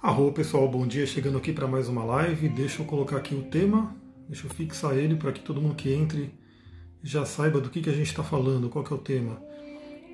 Arro pessoal, bom dia, chegando aqui para mais uma live. Deixa eu colocar aqui o tema, deixa eu fixar ele para que todo mundo que entre já saiba do que, que a gente está falando, qual que é o tema.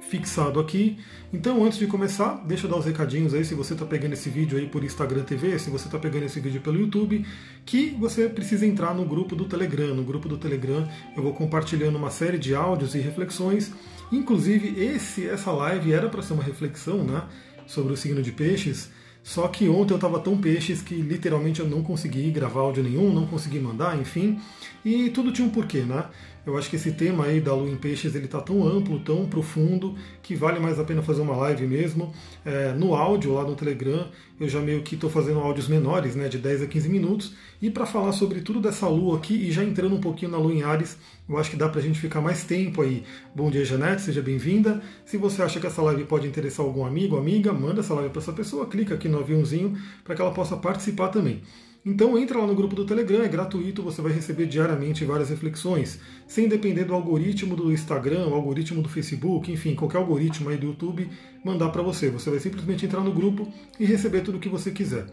Fixado aqui. Então, antes de começar, deixa eu dar os recadinhos aí se você está pegando esse vídeo aí por Instagram TV, se você está pegando esse vídeo pelo YouTube, que você precisa entrar no grupo do Telegram. No grupo do Telegram eu vou compartilhando uma série de áudios e reflexões. Inclusive, esse, essa live era para ser uma reflexão né, sobre o signo de peixes. Só que ontem eu estava tão peixes que literalmente eu não consegui gravar áudio nenhum, não consegui mandar, enfim. E tudo tinha um porquê, né? Eu acho que esse tema aí da lua em peixes ele está tão amplo, tão profundo, que vale mais a pena fazer uma live mesmo. É, no áudio lá no Telegram, eu já meio que estou fazendo áudios menores, né, de 10 a 15 minutos. E para falar sobre tudo dessa lua aqui, e já entrando um pouquinho na lua em Ares, eu acho que dá para a gente ficar mais tempo aí. Bom dia, Janete, seja bem-vinda. Se você acha que essa live pode interessar algum amigo, amiga, manda essa live para essa pessoa, clica aqui no aviãozinho para que ela possa participar também. Então entra lá no grupo do Telegram, é gratuito, você vai receber diariamente várias reflexões, sem depender do algoritmo do Instagram, o algoritmo do Facebook, enfim, qualquer algoritmo aí do YouTube mandar para você. Você vai simplesmente entrar no grupo e receber tudo o que você quiser.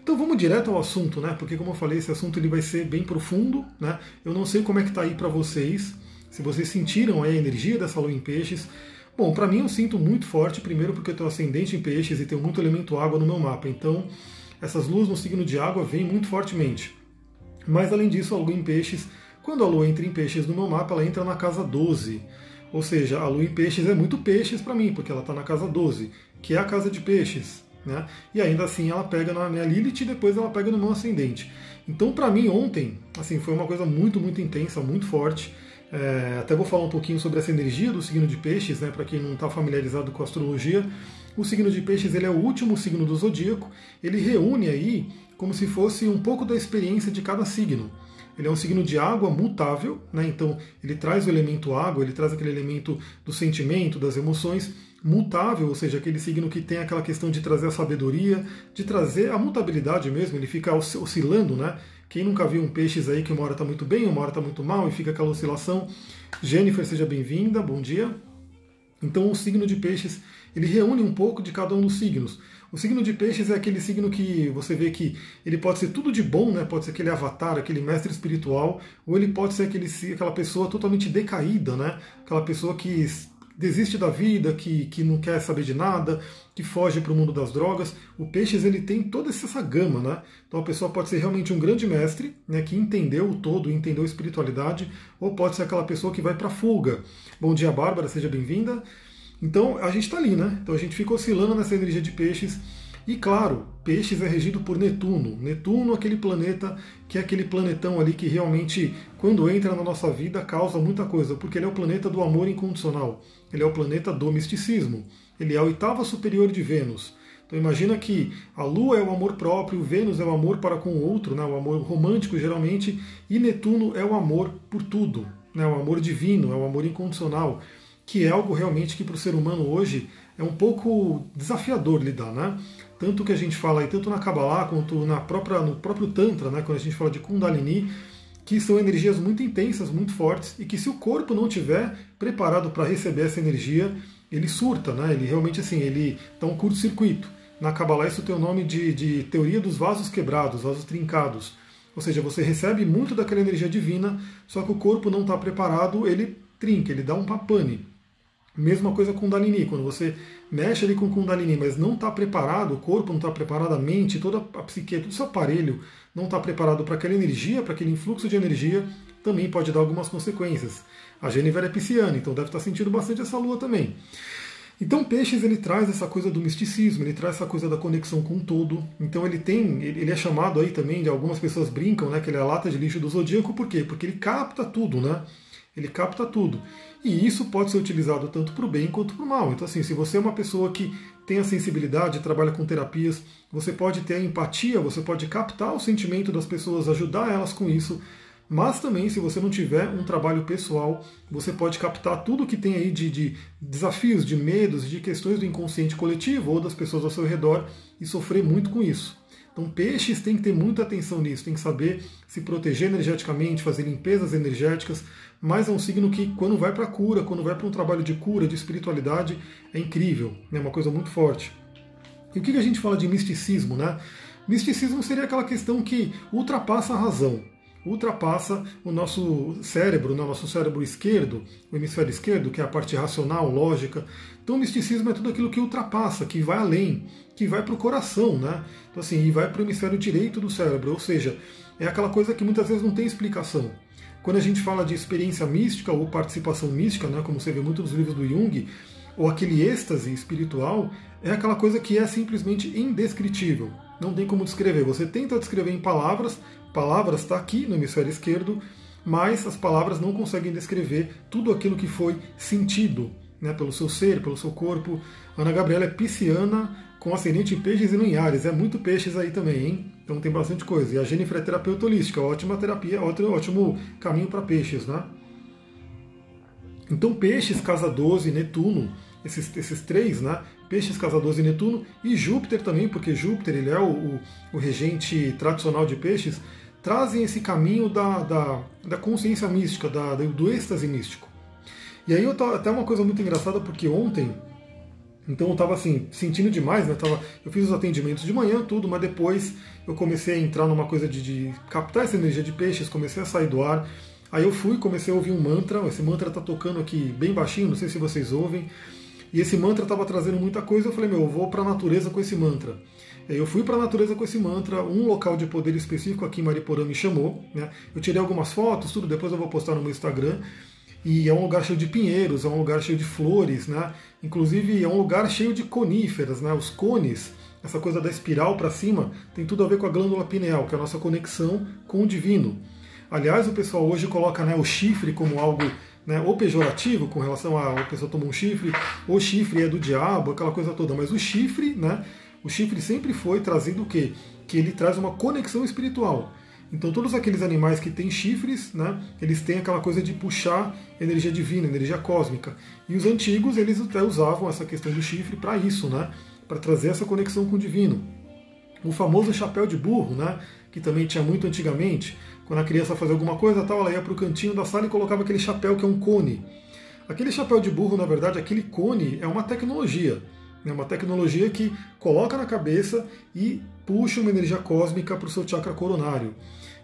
Então vamos direto ao assunto, né? Porque como eu falei, esse assunto ele vai ser bem profundo, né? Eu não sei como é que tá aí para vocês, se vocês sentiram a energia dessa lua em peixes. Bom, para mim eu sinto muito forte, primeiro porque eu tenho ascendente em peixes e tenho muito elemento água no meu mapa. Então, essas luzes no signo de água vêm muito fortemente. Mas além disso, a lua em peixes, quando a lua entra em peixes no meu mapa, ela entra na casa 12. Ou seja, a lua em peixes é muito peixes para mim, porque ela está na casa 12, que é a casa de peixes. Né? E ainda assim ela pega na minha Lilith e depois ela pega no meu ascendente. Então, para mim, ontem, assim, foi uma coisa muito, muito intensa, muito forte. É, até vou falar um pouquinho sobre essa energia do signo de peixes, né, para quem não está familiarizado com astrologia. O signo de peixes ele é o último signo do zodíaco, ele reúne aí como se fosse um pouco da experiência de cada signo. Ele é um signo de água mutável, né? então ele traz o elemento água, ele traz aquele elemento do sentimento, das emoções, mutável, ou seja, aquele signo que tem aquela questão de trazer a sabedoria, de trazer a mutabilidade mesmo, ele fica oscilando, né? Quem nunca viu um peixes aí que uma hora está muito bem, uma hora está muito mal e fica aquela oscilação. Jennifer, seja bem-vinda, bom dia. Então o signo de peixes, ele reúne um pouco de cada um dos signos. O signo de peixes é aquele signo que você vê que ele pode ser tudo de bom, né? pode ser aquele avatar, aquele mestre espiritual, ou ele pode ser aquele, aquela pessoa totalmente decaída, né? aquela pessoa que desiste da vida, que, que não quer saber de nada, que foge para o mundo das drogas. O Peixes ele tem toda essa gama, né? Então a pessoa pode ser realmente um grande mestre, né, que entendeu o todo, entendeu a espiritualidade, ou pode ser aquela pessoa que vai para a fuga. Bom dia, Bárbara, seja bem-vinda. Então a gente está ali, né? Então a gente fica oscilando nessa energia de peixes. E claro, Peixes é regido por Netuno. Netuno, aquele planeta que é aquele planetão ali que realmente, quando entra na nossa vida, causa muita coisa, porque ele é o planeta do amor incondicional. Ele é o planeta do misticismo. Ele é a oitava superior de Vênus. Então imagina que a Lua é o amor próprio, Vênus é o amor para com o outro, né, o amor romântico geralmente, e Netuno é o amor por tudo, né, o amor divino, é o amor incondicional, que é algo realmente que para o ser humano hoje é um pouco desafiador lidar, né? Tanto que a gente fala aí, tanto na Kabbalah quanto na própria, no próprio Tantra, né, quando a gente fala de Kundalini, que são energias muito intensas, muito fortes, e que se o corpo não tiver preparado para receber essa energia, ele surta, né? ele realmente assim, ele dá um curto-circuito. Na Kabbalah isso tem o nome de, de teoria dos vasos quebrados, vasos trincados. Ou seja, você recebe muito daquela energia divina, só que o corpo não está preparado, ele trinca, ele dá um papane. Mesma coisa com Kundalini, quando você mexe ali com Kundalini, mas não está preparado, o corpo não está preparado, a mente, toda a psique, todo o seu aparelho não está preparado para aquela energia, para aquele influxo de energia, também pode dar algumas consequências. A Jennifer é pisciana, então deve estar tá sentindo bastante essa lua também. Então Peixes ele traz essa coisa do misticismo, ele traz essa coisa da conexão com o todo. Então ele tem, ele é chamado aí também de algumas pessoas brincam, né, que ele é a lata de lixo do zodíaco, por quê? Porque ele capta tudo, né? Ele capta tudo. E isso pode ser utilizado tanto para o bem quanto para o mal. Então, assim, se você é uma pessoa que tem a sensibilidade, trabalha com terapias, você pode ter a empatia, você pode captar o sentimento das pessoas, ajudar elas com isso. Mas também, se você não tiver um trabalho pessoal, você pode captar tudo que tem aí de, de desafios, de medos, de questões do inconsciente coletivo ou das pessoas ao seu redor e sofrer muito com isso. Então, peixes tem que ter muita atenção nisso, tem que saber se proteger energeticamente, fazer limpezas energéticas, mas é um signo que, quando vai para cura, quando vai para um trabalho de cura, de espiritualidade, é incrível, é uma coisa muito forte. E o que a gente fala de misticismo, né? Misticismo seria aquela questão que ultrapassa a razão, ultrapassa o nosso cérebro, né? o nosso cérebro esquerdo, o hemisfério esquerdo, que é a parte racional, lógica. Então, o misticismo é tudo aquilo que ultrapassa, que vai além, que vai para o coração, né? Então, assim, e vai para o hemisfério direito do cérebro, ou seja, é aquela coisa que muitas vezes não tem explicação. Quando a gente fala de experiência mística ou participação mística, né, como você vê muito nos livros do Jung, ou aquele êxtase espiritual, é aquela coisa que é simplesmente indescritível. Não tem como descrever. Você tenta descrever em palavras, palavras está aqui no hemisfério esquerdo, mas as palavras não conseguem descrever tudo aquilo que foi sentido né, pelo seu ser, pelo seu corpo. Ana Gabriela é pisciana com ascendente em peixes e no Ares. É muito peixes aí também, hein? Então tem bastante coisa. E a Jennifer é terapeuta holística, ótima terapia, ótimo, ótimo caminho para peixes, né? Então peixes, casa 12, Netuno, esses, esses três, né? Peixes, 12 e Netuno, e Júpiter também, porque Júpiter ele é o, o, o regente tradicional de peixes, trazem esse caminho da, da, da consciência mística, da, do êxtase místico. E aí eu tô, até uma coisa muito engraçada, porque ontem, então eu estava assim, sentindo demais, né? Eu, tava, eu fiz os atendimentos de manhã, tudo, mas depois eu comecei a entrar numa coisa de, de captar essa energia de peixes, comecei a sair do ar. Aí eu fui, comecei a ouvir um mantra, esse mantra está tocando aqui bem baixinho, não sei se vocês ouvem. E esse mantra estava trazendo muita coisa, eu falei, meu, eu vou para a natureza com esse mantra. Eu fui para a natureza com esse mantra, um local de poder específico aqui em Mariporã me chamou. Né? Eu tirei algumas fotos, tudo, depois eu vou postar no meu Instagram. E é um lugar cheio de pinheiros, é um lugar cheio de flores, né? Inclusive é um lugar cheio de coníferas, né? Os cones, essa coisa da espiral para cima, tem tudo a ver com a glândula pineal, que é a nossa conexão com o divino. Aliás, o pessoal hoje coloca né, o chifre como algo né, ou pejorativo com relação a a pessoa tomou um chifre, ou chifre é do diabo, aquela coisa toda. Mas o chifre, né? O chifre sempre foi trazido o quê? Que ele traz uma conexão espiritual. Então todos aqueles animais que têm chifres, né, eles têm aquela coisa de puxar energia divina, energia cósmica. E os antigos, eles até usavam essa questão do chifre para isso, né, para trazer essa conexão com o divino. O famoso chapéu de burro, né, que também tinha muito antigamente, quando a criança fazia alguma coisa, tal, ela ia para o cantinho da sala e colocava aquele chapéu que é um cone. Aquele chapéu de burro, na verdade, aquele cone é uma tecnologia. É uma tecnologia que coloca na cabeça e puxa uma energia cósmica para o seu chakra coronário.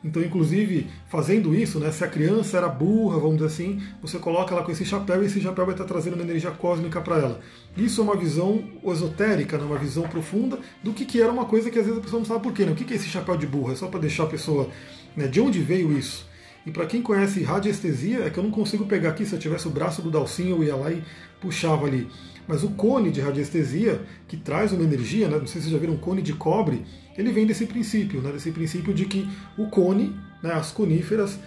Então, inclusive, fazendo isso, né, se a criança era burra, vamos dizer assim, você coloca ela com esse chapéu e esse chapéu vai estar trazendo uma energia cósmica para ela. Isso é uma visão esotérica, né, uma visão profunda do que, que era uma coisa que às vezes a pessoa não sabe por quê. Né? O que, que é esse chapéu de burra? É só para deixar a pessoa. Né, de onde veio isso? E para quem conhece radiestesia, é que eu não consigo pegar aqui, se eu tivesse o braço do Dalcinho, eu ia lá e puxava ali. Mas o cone de radiestesia, que traz uma energia, né, não sei se vocês já viram um cone de cobre, ele vem desse princípio, né, desse princípio de que o cone, né, as coníferas,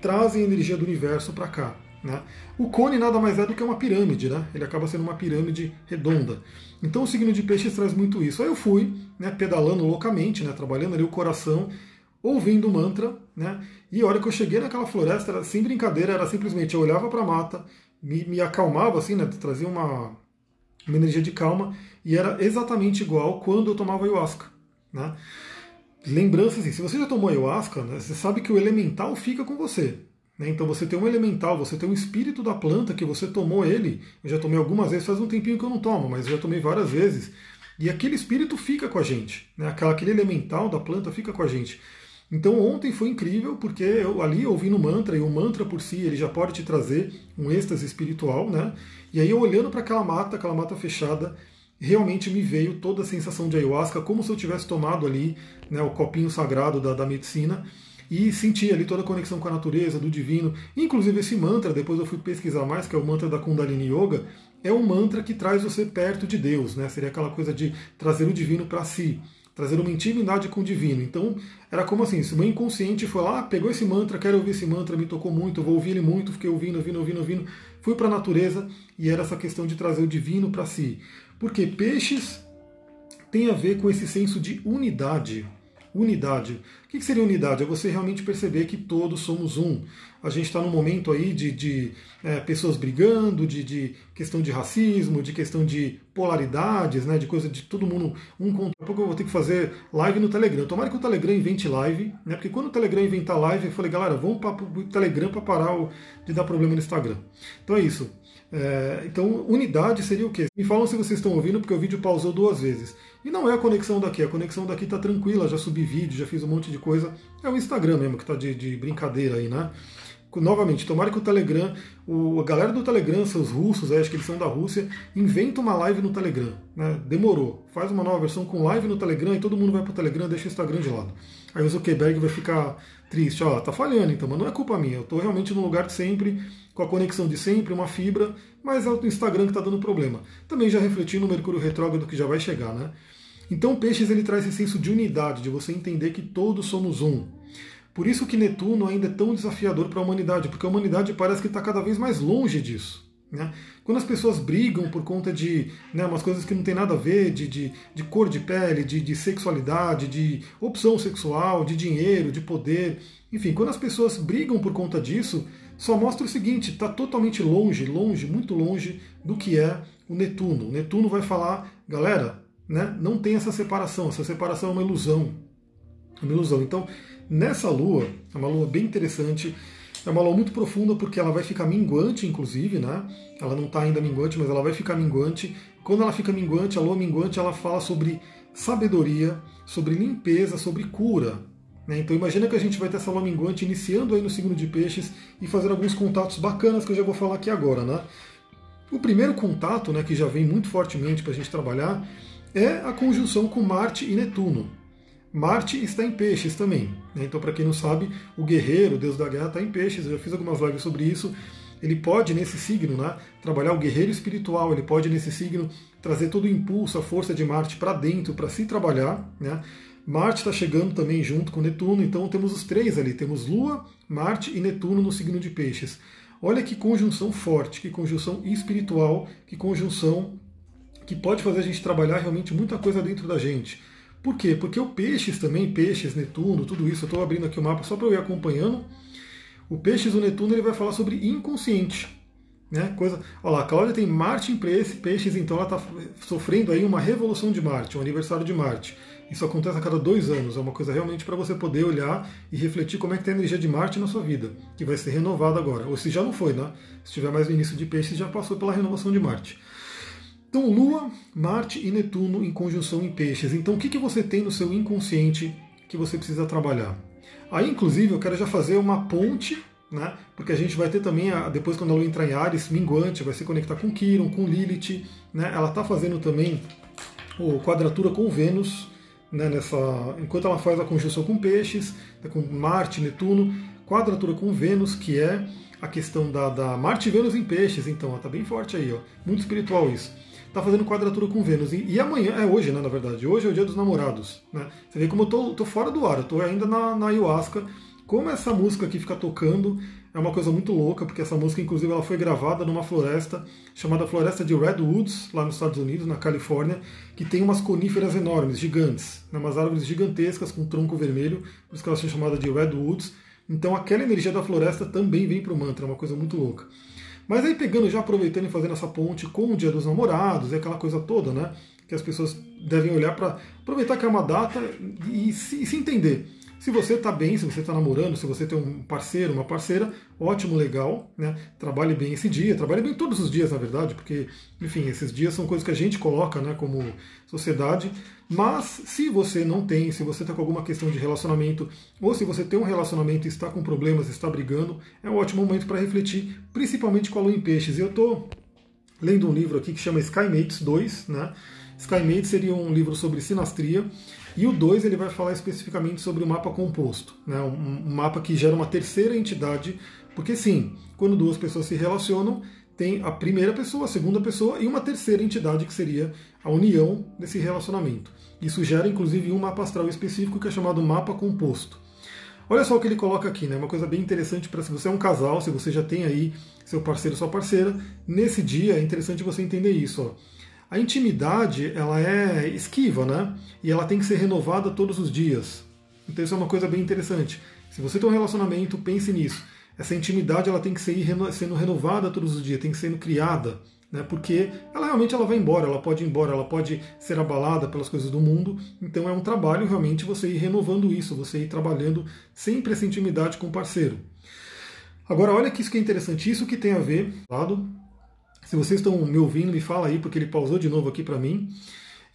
trazem energia do universo para cá. Né? O cone nada mais é do que uma pirâmide, né? ele acaba sendo uma pirâmide redonda. Então o signo de peixes traz muito isso. Aí eu fui né, pedalando loucamente, né, trabalhando ali o coração, ouvindo mantra, né? e a hora que eu cheguei naquela floresta, era, sem brincadeira, era simplesmente eu olhava para a mata, me, me acalmava, assim, né, trazia uma, uma energia de calma, e era exatamente igual quando eu tomava ayahuasca. Né? Lembrança assim, se você já tomou ayahuasca, né, você sabe que o elemental fica com você. Né? Então você tem um elemental, você tem um espírito da planta que você tomou ele. Eu já tomei algumas vezes, faz um tempinho que eu não tomo, mas eu já tomei várias vezes. E aquele espírito fica com a gente. Né? Aquele elemental da planta fica com a gente. Então ontem foi incrível porque eu ali ouvindo mantra e o mantra por si ele já pode te trazer um êxtase espiritual, né? E aí eu olhando para aquela mata, aquela mata fechada, realmente me veio toda a sensação de ayahuasca, como se eu tivesse tomado ali né, o copinho sagrado da, da medicina e senti ali toda a conexão com a natureza, do divino. Inclusive esse mantra, depois eu fui pesquisar mais, que é o mantra da Kundalini Yoga, é um mantra que traz você perto de Deus, né? Seria aquela coisa de trazer o divino para si, trazer uma intimidade com o divino. Então, era como assim, se o meu inconsciente foi lá, pegou esse mantra, quero ouvir esse mantra, me tocou muito, vou ouvir ele muito, fiquei ouvindo, ouvindo, ouvindo, ouvindo, fui para a natureza e era essa questão de trazer o divino para si. Porque peixes tem a ver com esse senso de unidade. Unidade. O que seria unidade? É você realmente perceber que todos somos um. A gente está num momento aí de, de é, pessoas brigando, de, de, questão de racismo, de questão de polaridades, né, de coisa de todo mundo um contra. Daqui a pouco eu vou ter que fazer live no Telegram. Tomara que o Telegram invente live, né, porque quando o Telegram inventar live, eu falei, galera, vamos para o Telegram para parar o, de dar problema no Instagram. Então é isso. É, então, unidade seria o quê? Me falam se vocês estão ouvindo, porque o vídeo pausou duas vezes. E não é a conexão daqui, a conexão daqui está tranquila, já subi vídeo, já fiz um monte de coisa. É o Instagram mesmo que está de, de brincadeira aí, né? Novamente, tomara que o Telegram, o, a galera do Telegram, seus russos, acho que eles são da Rússia, inventa uma live no Telegram. Né? Demorou. Faz uma nova versão com live no Telegram e todo mundo vai pro Telegram deixa o Instagram de lado. Aí o Zuckerberg vai ficar triste, ó, tá falhando então, mas não é culpa minha, eu tô realmente no lugar de sempre, com a conexão de sempre, uma fibra, mas é o Instagram que está dando problema. Também já refleti no Mercúrio Retrógrado que já vai chegar, né? Então Peixes ele traz esse senso de unidade, de você entender que todos somos um. Por isso que Netuno ainda é tão desafiador para a humanidade, porque a humanidade parece que está cada vez mais longe disso. Né? Quando as pessoas brigam por conta de né, umas coisas que não tem nada a ver, de, de, de cor de pele, de, de, sexualidade, de opção sexual, de dinheiro, de poder, enfim, quando as pessoas brigam por conta disso, só mostra o seguinte: está totalmente longe, longe, muito longe do que é o Netuno. O Netuno vai falar, galera, né, não tem essa separação, essa separação é uma ilusão. É uma ilusão. Então, Nessa lua, é uma lua bem interessante, é uma lua muito profunda porque ela vai ficar minguante, inclusive, né? Ela não está ainda minguante, mas ela vai ficar minguante. Quando ela fica minguante, a lua minguante, ela fala sobre sabedoria, sobre limpeza, sobre cura. Né? Então imagina que a gente vai ter essa lua minguante iniciando aí no signo de peixes e fazer alguns contatos bacanas que eu já vou falar aqui agora, né? O primeiro contato, né, que já vem muito fortemente para a gente trabalhar, é a conjunção com Marte e Netuno. Marte está em peixes também. Né? Então, para quem não sabe, o guerreiro, o deus da guerra, está em peixes. Eu já fiz algumas lives sobre isso. Ele pode, nesse signo, né, trabalhar o guerreiro espiritual, ele pode, nesse signo, trazer todo o impulso, a força de Marte para dentro, para se trabalhar. Né? Marte está chegando também junto com Netuno, então temos os três ali: temos Lua, Marte e Netuno no signo de peixes. Olha que conjunção forte, que conjunção espiritual, que conjunção que pode fazer a gente trabalhar realmente muita coisa dentro da gente. Por quê? Porque o Peixes também, Peixes, Netuno, tudo isso, eu estou abrindo aqui o mapa só para eu ir acompanhando. O Peixes, o Netuno, ele vai falar sobre inconsciente. Né? Coisa, olha lá, a Cláudia tem Marte em Peixes, então ela está sofrendo aí uma revolução de Marte, um aniversário de Marte. Isso acontece a cada dois anos, é uma coisa realmente para você poder olhar e refletir como é que tem a energia de Marte na sua vida, que vai ser renovada agora. Ou se já não foi, né? Se estiver mais no início de Peixes, já passou pela renovação de Marte. Então, Lua, Marte e Netuno em conjunção em peixes. Então, o que, que você tem no seu inconsciente que você precisa trabalhar? Aí, inclusive, eu quero já fazer uma ponte, né? Porque a gente vai ter também, depois quando a Lua entrar em Ares, minguante, vai se conectar com Quiron, com Lilith, né? Ela está fazendo também o quadratura com Vênus, né? Nessa, enquanto ela faz a conjunção com peixes, né? com Marte, Netuno, quadratura com Vênus, que é a questão da, da Marte e Vênus em peixes, então, está bem forte aí, ó. Muito espiritual isso está fazendo quadratura com Vênus. E, e, amanhã, é hoje, né, na verdade, hoje é o dia dos namorados. Né? Você vê como eu tô, tô fora do ar, eu tô ainda na, na ayahuasca. Como essa música aqui fica tocando é uma coisa muito louca, porque essa música, inclusive, ela foi gravada numa floresta chamada Floresta de Redwoods, lá nos Estados Unidos, na Califórnia, que tem umas coníferas enormes, gigantes, né, umas árvores gigantescas com tronco vermelho, por isso que elas são chamadas de Redwoods. Então aquela energia da floresta também vem para o mantra, é uma coisa muito louca. Mas aí pegando, já aproveitando e fazendo essa ponte com o Dia dos Namorados, é aquela coisa toda, né? Que as pessoas devem olhar para aproveitar que é uma data e se, e se entender. Se você está bem, se você está namorando, se você tem um parceiro, uma parceira, ótimo, legal, né? Trabalhe bem esse dia, trabalhe bem todos os dias, na verdade, porque, enfim, esses dias são coisas que a gente coloca, né, como sociedade. Mas se você não tem, se você está com alguma questão de relacionamento, ou se você tem um relacionamento e está com problemas, está brigando, é um ótimo momento para refletir, principalmente com a lua em peixes. Eu estou lendo um livro aqui que chama Skymates 2, né? Skymates seria um livro sobre sinastria e o 2 ele vai falar especificamente sobre o mapa composto, né? um, um mapa que gera uma terceira entidade, porque sim, quando duas pessoas se relacionam, tem a primeira pessoa, a segunda pessoa e uma terceira entidade que seria a união desse relacionamento. Isso gera inclusive um mapa astral específico que é chamado mapa composto. Olha só o que ele coloca aqui, né? Uma coisa bem interessante para se você é um casal, se você já tem aí seu parceiro, sua parceira, nesse dia é interessante você entender isso. Ó. A intimidade, ela é esquiva, né? E ela tem que ser renovada todos os dias. Então isso é uma coisa bem interessante. Se você tem um relacionamento, pense nisso. Essa intimidade ela tem que ser sendo renovada todos os dias, tem que ser criada, né? Porque ela realmente ela vai embora, ela pode ir embora, ela pode ser abalada pelas coisas do mundo. Então é um trabalho realmente você ir renovando isso, você ir trabalhando sempre essa intimidade com o parceiro. Agora olha que isso que é interessante, isso que tem a ver, lado Se vocês estão me ouvindo, me fala aí, porque ele pausou de novo aqui para mim.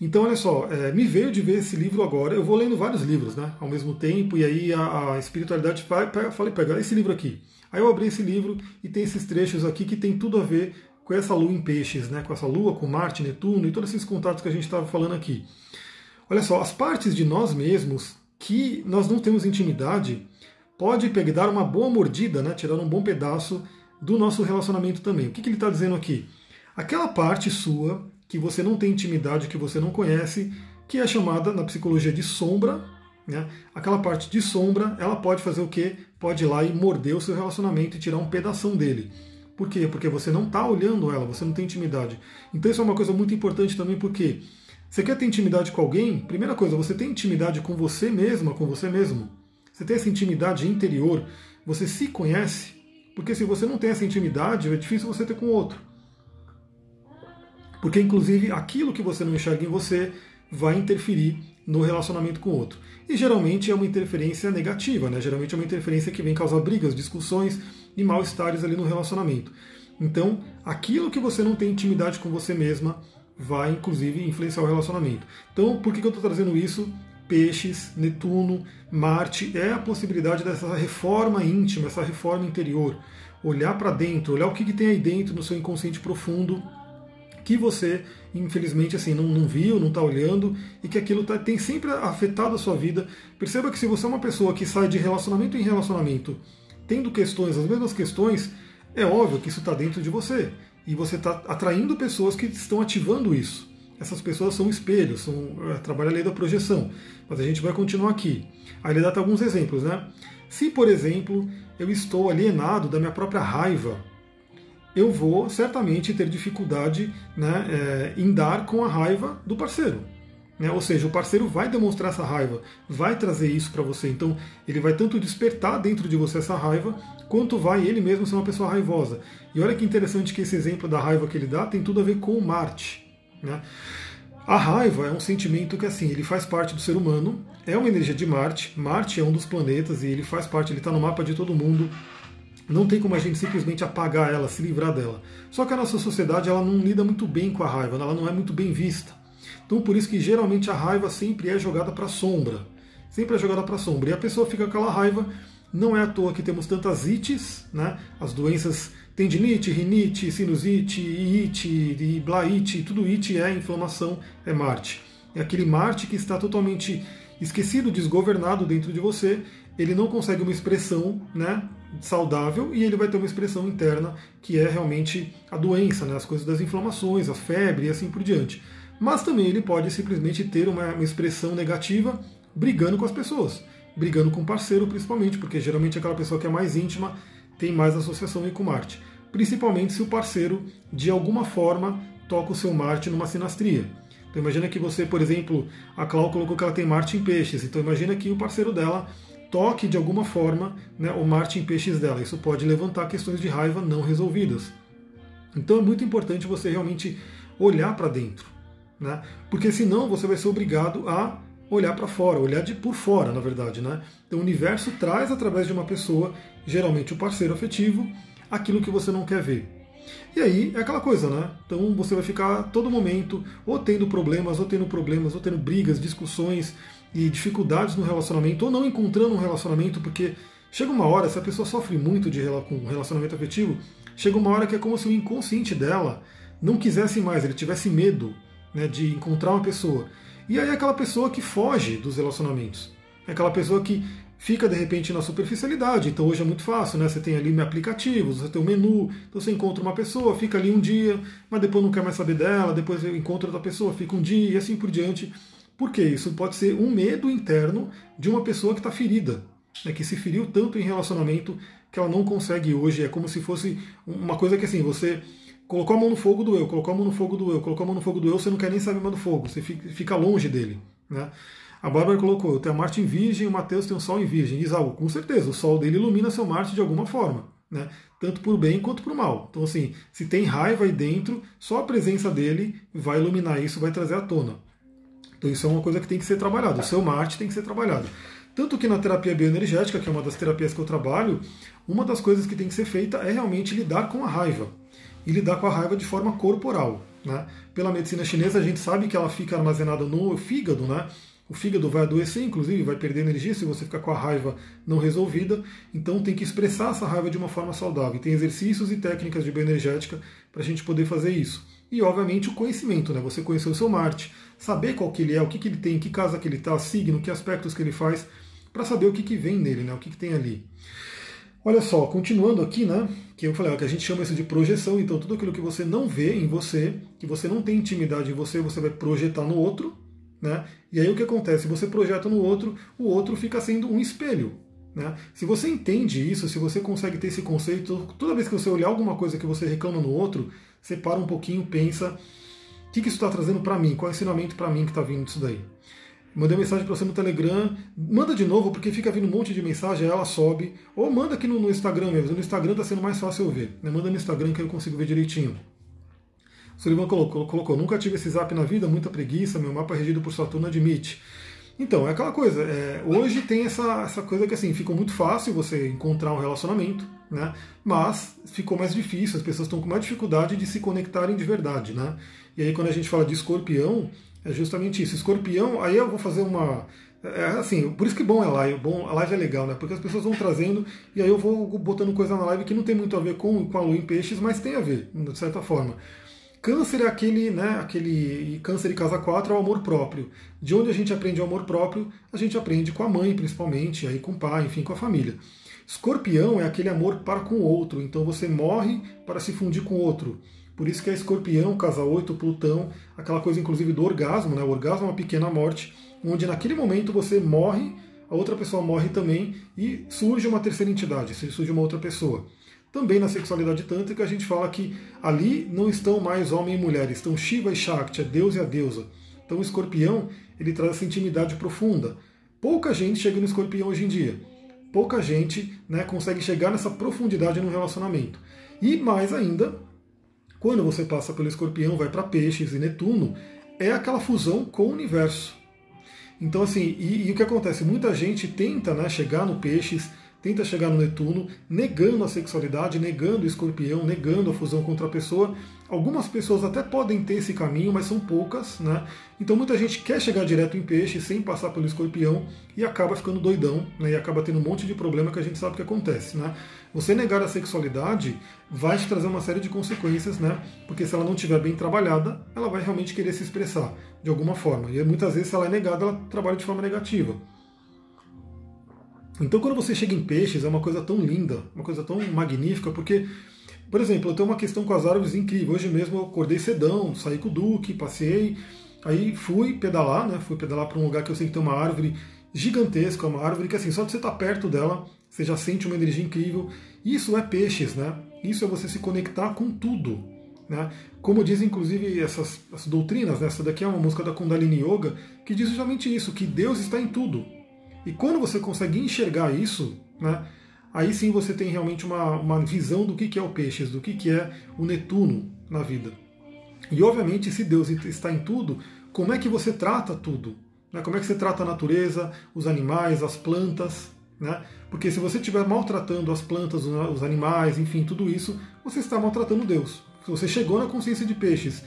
Então, olha só, é, me veio de ver esse livro agora. Eu vou lendo vários livros, né, ao mesmo tempo, e aí a, a espiritualidade vai, falei, pega esse livro aqui. Aí eu abri esse livro e tem esses trechos aqui que tem tudo a ver com essa lua em peixes, né, com essa lua, com Marte, Netuno e todos esses contatos que a gente estava falando aqui. Olha só, as partes de nós mesmos que nós não temos intimidade pode pegar uma boa mordida, né, tirar um bom pedaço do nosso relacionamento também. O que, que ele está dizendo aqui? Aquela parte sua que você não tem intimidade, que você não conhece, que é chamada na psicologia de sombra. Né? Aquela parte de sombra, ela pode fazer o quê? Pode ir lá e morder o seu relacionamento e tirar um pedaço dele. Por quê? Porque você não está olhando ela, você não tem intimidade. Então isso é uma coisa muito importante também, porque você quer ter intimidade com alguém? Primeira coisa, você tem intimidade com você mesma, com você mesmo. Você tem essa intimidade interior, você se conhece, porque se você não tem essa intimidade, é difícil você ter com o outro. Porque, inclusive, aquilo que você não enxerga em você vai interferir no relacionamento com o outro. E geralmente é uma interferência negativa, né? Geralmente é uma interferência que vem causar brigas, discussões e mal-estares ali no relacionamento. Então, aquilo que você não tem intimidade com você mesma vai, inclusive, influenciar o relacionamento. Então, por que eu estou trazendo isso? Peixes, Netuno, Marte, é a possibilidade dessa reforma íntima, essa reforma interior. Olhar para dentro, olhar o que, que tem aí dentro no seu inconsciente profundo que você, infelizmente, assim, não, não viu, não está olhando, e que aquilo tá, tem sempre afetado a sua vida. Perceba que se você é uma pessoa que sai de relacionamento em relacionamento, tendo questões, as mesmas questões, é óbvio que isso está dentro de você. E você está atraindo pessoas que estão ativando isso. Essas pessoas são espelhos, são, é, trabalha a lei da projeção. Mas a gente vai continuar aqui. Aí ele dá alguns exemplos, né? Se, por exemplo, eu estou alienado da minha própria raiva, eu vou certamente ter dificuldade né, é, em dar com a raiva do parceiro. Né? Ou seja, o parceiro vai demonstrar essa raiva, vai trazer isso para você. Então, ele vai tanto despertar dentro de você essa raiva, quanto vai ele mesmo ser uma pessoa raivosa. E olha que interessante que esse exemplo da raiva que ele dá tem tudo a ver com Marte. Né? A raiva é um sentimento que assim, ele faz parte do ser humano, é uma energia de Marte. Marte é um dos planetas e ele faz parte, ele está no mapa de todo mundo. Não tem como a gente simplesmente apagar ela, se livrar dela. Só que a nossa sociedade ela não lida muito bem com a raiva, ela não é muito bem vista. Então por isso que geralmente a raiva sempre é jogada para a sombra. Sempre é jogada para a sombra. E a pessoa fica com aquela raiva. Não é à toa que temos tantas ites, né? as doenças tendinite, rinite, sinusite, iite, blaite, tudo it é inflamação, é Marte. É aquele Marte que está totalmente esquecido, desgovernado dentro de você, ele não consegue uma expressão né, saudável e ele vai ter uma expressão interna que é realmente a doença, né, as coisas das inflamações, a febre e assim por diante. Mas também ele pode simplesmente ter uma, uma expressão negativa brigando com as pessoas, brigando com o parceiro principalmente, porque geralmente aquela pessoa que é mais íntima tem mais associação com Marte. Principalmente se o parceiro, de alguma forma, toca o seu Marte numa sinastria. Então imagina que você, por exemplo, a Clau colocou que ela tem Marte em peixes, então imagina que o parceiro dela toque de alguma forma né, o Marte em peixes dela. Isso pode levantar questões de raiva não resolvidas. Então é muito importante você realmente olhar para dentro, né? porque senão você vai ser obrigado a olhar para fora, olhar de por fora, na verdade. Né? Então o universo traz através de uma pessoa, geralmente o parceiro afetivo, aquilo que você não quer ver. E aí é aquela coisa, né? Então você vai ficar todo momento ou tendo problemas, ou tendo problemas, ou tendo brigas, discussões, e dificuldades no relacionamento ou não encontrando um relacionamento, porque chega uma hora, se a pessoa sofre muito de relacionamento afetivo, chega uma hora que é como se o inconsciente dela não quisesse mais, ele tivesse medo né, de encontrar uma pessoa. E aí é aquela pessoa que foge dos relacionamentos. É aquela pessoa que fica de repente na superficialidade. Então hoje é muito fácil, né? Você tem ali aplicativos, você tem o um menu, então você encontra uma pessoa, fica ali um dia, mas depois não quer mais saber dela, depois encontra outra pessoa, fica um dia e assim por diante. Porque isso pode ser um medo interno de uma pessoa que está ferida, né, que se feriu tanto em relacionamento que ela não consegue hoje. É como se fosse uma coisa que assim, você colocou a mão no fogo do eu, colocou a mão no fogo do eu, colocou a mão no fogo do eu, você não quer nem saber mais do fogo, você fica longe dele. Né? A Bárbara colocou, tenho a Marte em Virgem, o Mateus tem o Sol em Virgem. Algo, com certeza, o Sol dele ilumina seu Marte de alguma forma. Né? Tanto por bem quanto por mal. Então, assim, se tem raiva aí dentro, só a presença dele vai iluminar isso, vai trazer à tona. Então isso é uma coisa que tem que ser trabalhado. O seu Marte tem que ser trabalhado. Tanto que na terapia bioenergética, que é uma das terapias que eu trabalho, uma das coisas que tem que ser feita é realmente lidar com a raiva. E lidar com a raiva de forma corporal. Né? Pela medicina chinesa, a gente sabe que ela fica armazenada no fígado, né? O fígado vai adoecer, inclusive, vai perder energia se você ficar com a raiva não resolvida. Então tem que expressar essa raiva de uma forma saudável. Tem exercícios e técnicas de bioenergética para a gente poder fazer isso. E, obviamente, o conhecimento, né? Você conhecer o seu Marte, saber qual que ele é, o que, que ele tem, que casa que ele está, signo, que aspectos que ele faz, para saber o que, que vem nele, né? O que, que tem ali. Olha só, continuando aqui, né? Que eu falei, ó, que a gente chama isso de projeção, então tudo aquilo que você não vê em você, que você não tem intimidade em você, você vai projetar no outro, né? E aí o que acontece? Você projeta no outro, o outro fica sendo um espelho. Né? Se você entende isso, se você consegue ter esse conceito, toda vez que você olhar alguma coisa que você reclama no outro, você para um pouquinho, pensa: o que, que isso está trazendo para mim? Qual é o ensinamento para mim que está vindo disso daí? Mandei mensagem para você no Telegram, manda de novo, porque fica vindo um monte de mensagem, ela sobe, ou manda aqui no, no Instagram mesmo, no Instagram está sendo mais fácil eu ver. Né? Manda no Instagram que eu consigo ver direitinho. O Sullivan colocou, colocou, nunca tive esse zap na vida, muita preguiça, meu mapa regido por Saturno admite. Então, é aquela coisa, é, hoje tem essa, essa coisa que assim, ficou muito fácil você encontrar um relacionamento, né? Mas ficou mais difícil, as pessoas estão com mais dificuldade de se conectarem de verdade, né? E aí quando a gente fala de escorpião, é justamente isso. Escorpião, aí eu vou fazer uma. É, assim, por isso que bom é live, bom, a live é legal, né? Porque as pessoas vão trazendo e aí eu vou botando coisa na live que não tem muito a ver com, com a lua em peixes, mas tem a ver, de certa forma. Câncer é aquele, né, aquele câncer de casa 4 é o amor próprio. De onde a gente aprende o amor próprio? A gente aprende com a mãe, principalmente, aí com o pai, enfim, com a família. Escorpião é aquele amor para com o outro, então você morre para se fundir com o outro. Por isso que é escorpião, casa 8, Plutão, aquela coisa inclusive do orgasmo, né? O orgasmo é uma pequena morte, onde naquele momento você morre, a outra pessoa morre também e surge uma terceira entidade, surge uma outra pessoa. Também na sexualidade tântrica a gente fala que ali não estão mais homem e mulher, estão Shiva e Shakti, é Deus e a deusa. Então o escorpião, ele traz essa intimidade profunda. Pouca gente chega no escorpião hoje em dia. Pouca gente né, consegue chegar nessa profundidade no relacionamento. E mais ainda, quando você passa pelo escorpião, vai para peixes e Netuno, é aquela fusão com o universo. Então, assim, e, e o que acontece? Muita gente tenta né, chegar no peixes, tenta chegar no Netuno, negando a sexualidade, negando o escorpião, negando a fusão contra a pessoa. Algumas pessoas até podem ter esse caminho, mas são poucas, né? Então muita gente quer chegar direto em peixe sem passar pelo escorpião e acaba ficando doidão, né? E acaba tendo um monte de problema que a gente sabe que acontece, né? Você negar a sexualidade vai te trazer uma série de consequências, né? Porque se ela não estiver bem trabalhada, ela vai realmente querer se expressar de alguma forma. E muitas vezes, se ela é negada, ela trabalha de forma negativa. Então, quando você chega em peixes, é uma coisa tão linda, uma coisa tão magnífica, porque, por exemplo, eu tenho uma questão com as árvores incrível. Hoje mesmo eu acordei cedão, saí com o Duque, passei, aí fui pedalar, né? Fui pedalar para um lugar que eu sei que tem uma árvore gigantesca, uma árvore que, assim, só de você estar tá perto dela, você já sente uma energia incrível. Isso é peixes, né? Isso é você se conectar com tudo. Né? Como dizem, inclusive, essas, essas doutrinas, né? essa daqui é uma música da Kundalini Yoga, que diz justamente isso, que Deus está em tudo. E quando você consegue enxergar isso, né, aí sim você tem realmente uma, uma visão do que, que é o peixes, do que, que é o Netuno na vida. E obviamente, se Deus está em tudo, como é que você trata tudo? Né? Como é que você trata a natureza, os animais, as plantas? Né? Porque se você estiver maltratando as plantas, os animais, enfim, tudo isso, você está maltratando Deus. Se você chegou na consciência de peixes,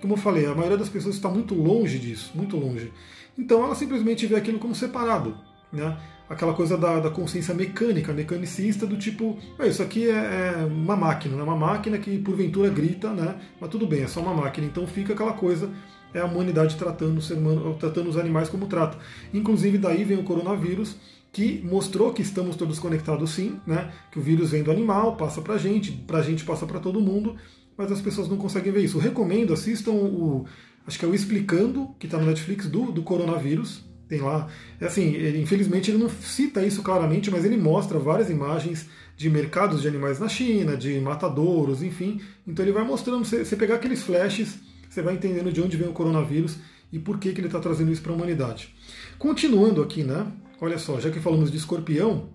como eu falei, a maioria das pessoas está muito longe disso, muito longe. Então ela simplesmente vê aquilo como separado. Né? Aquela coisa da, da consciência mecânica, mecanicista, do tipo, isso aqui é, é, uma máquina, né? uma máquina que porventura grita, né? mas tudo bem, é só uma máquina. Então fica aquela coisa, é a humanidade tratando, humano, tratando os animais como trata. Inclusive daí vem o coronavírus, que mostrou que estamos todos conectados sim, né? que o vírus vem do animal, passa para a gente, para a gente passa para todo mundo, mas as pessoas não conseguem ver isso. Eu recomendo, assistam o, acho que é o Explicando, que está no Netflix, do, do coronavírus, tem lá. É assim, ele, infelizmente ele não cita isso claramente, mas ele mostra várias imagens de mercados de animais na China, de matadouros, enfim. Então ele vai mostrando, você, pegar aqueles flashes, você vai entendendo de onde vem o coronavírus e por que, que ele está trazendo isso para a humanidade. Continuando aqui, né? Olha só, já que falamos de escorpião,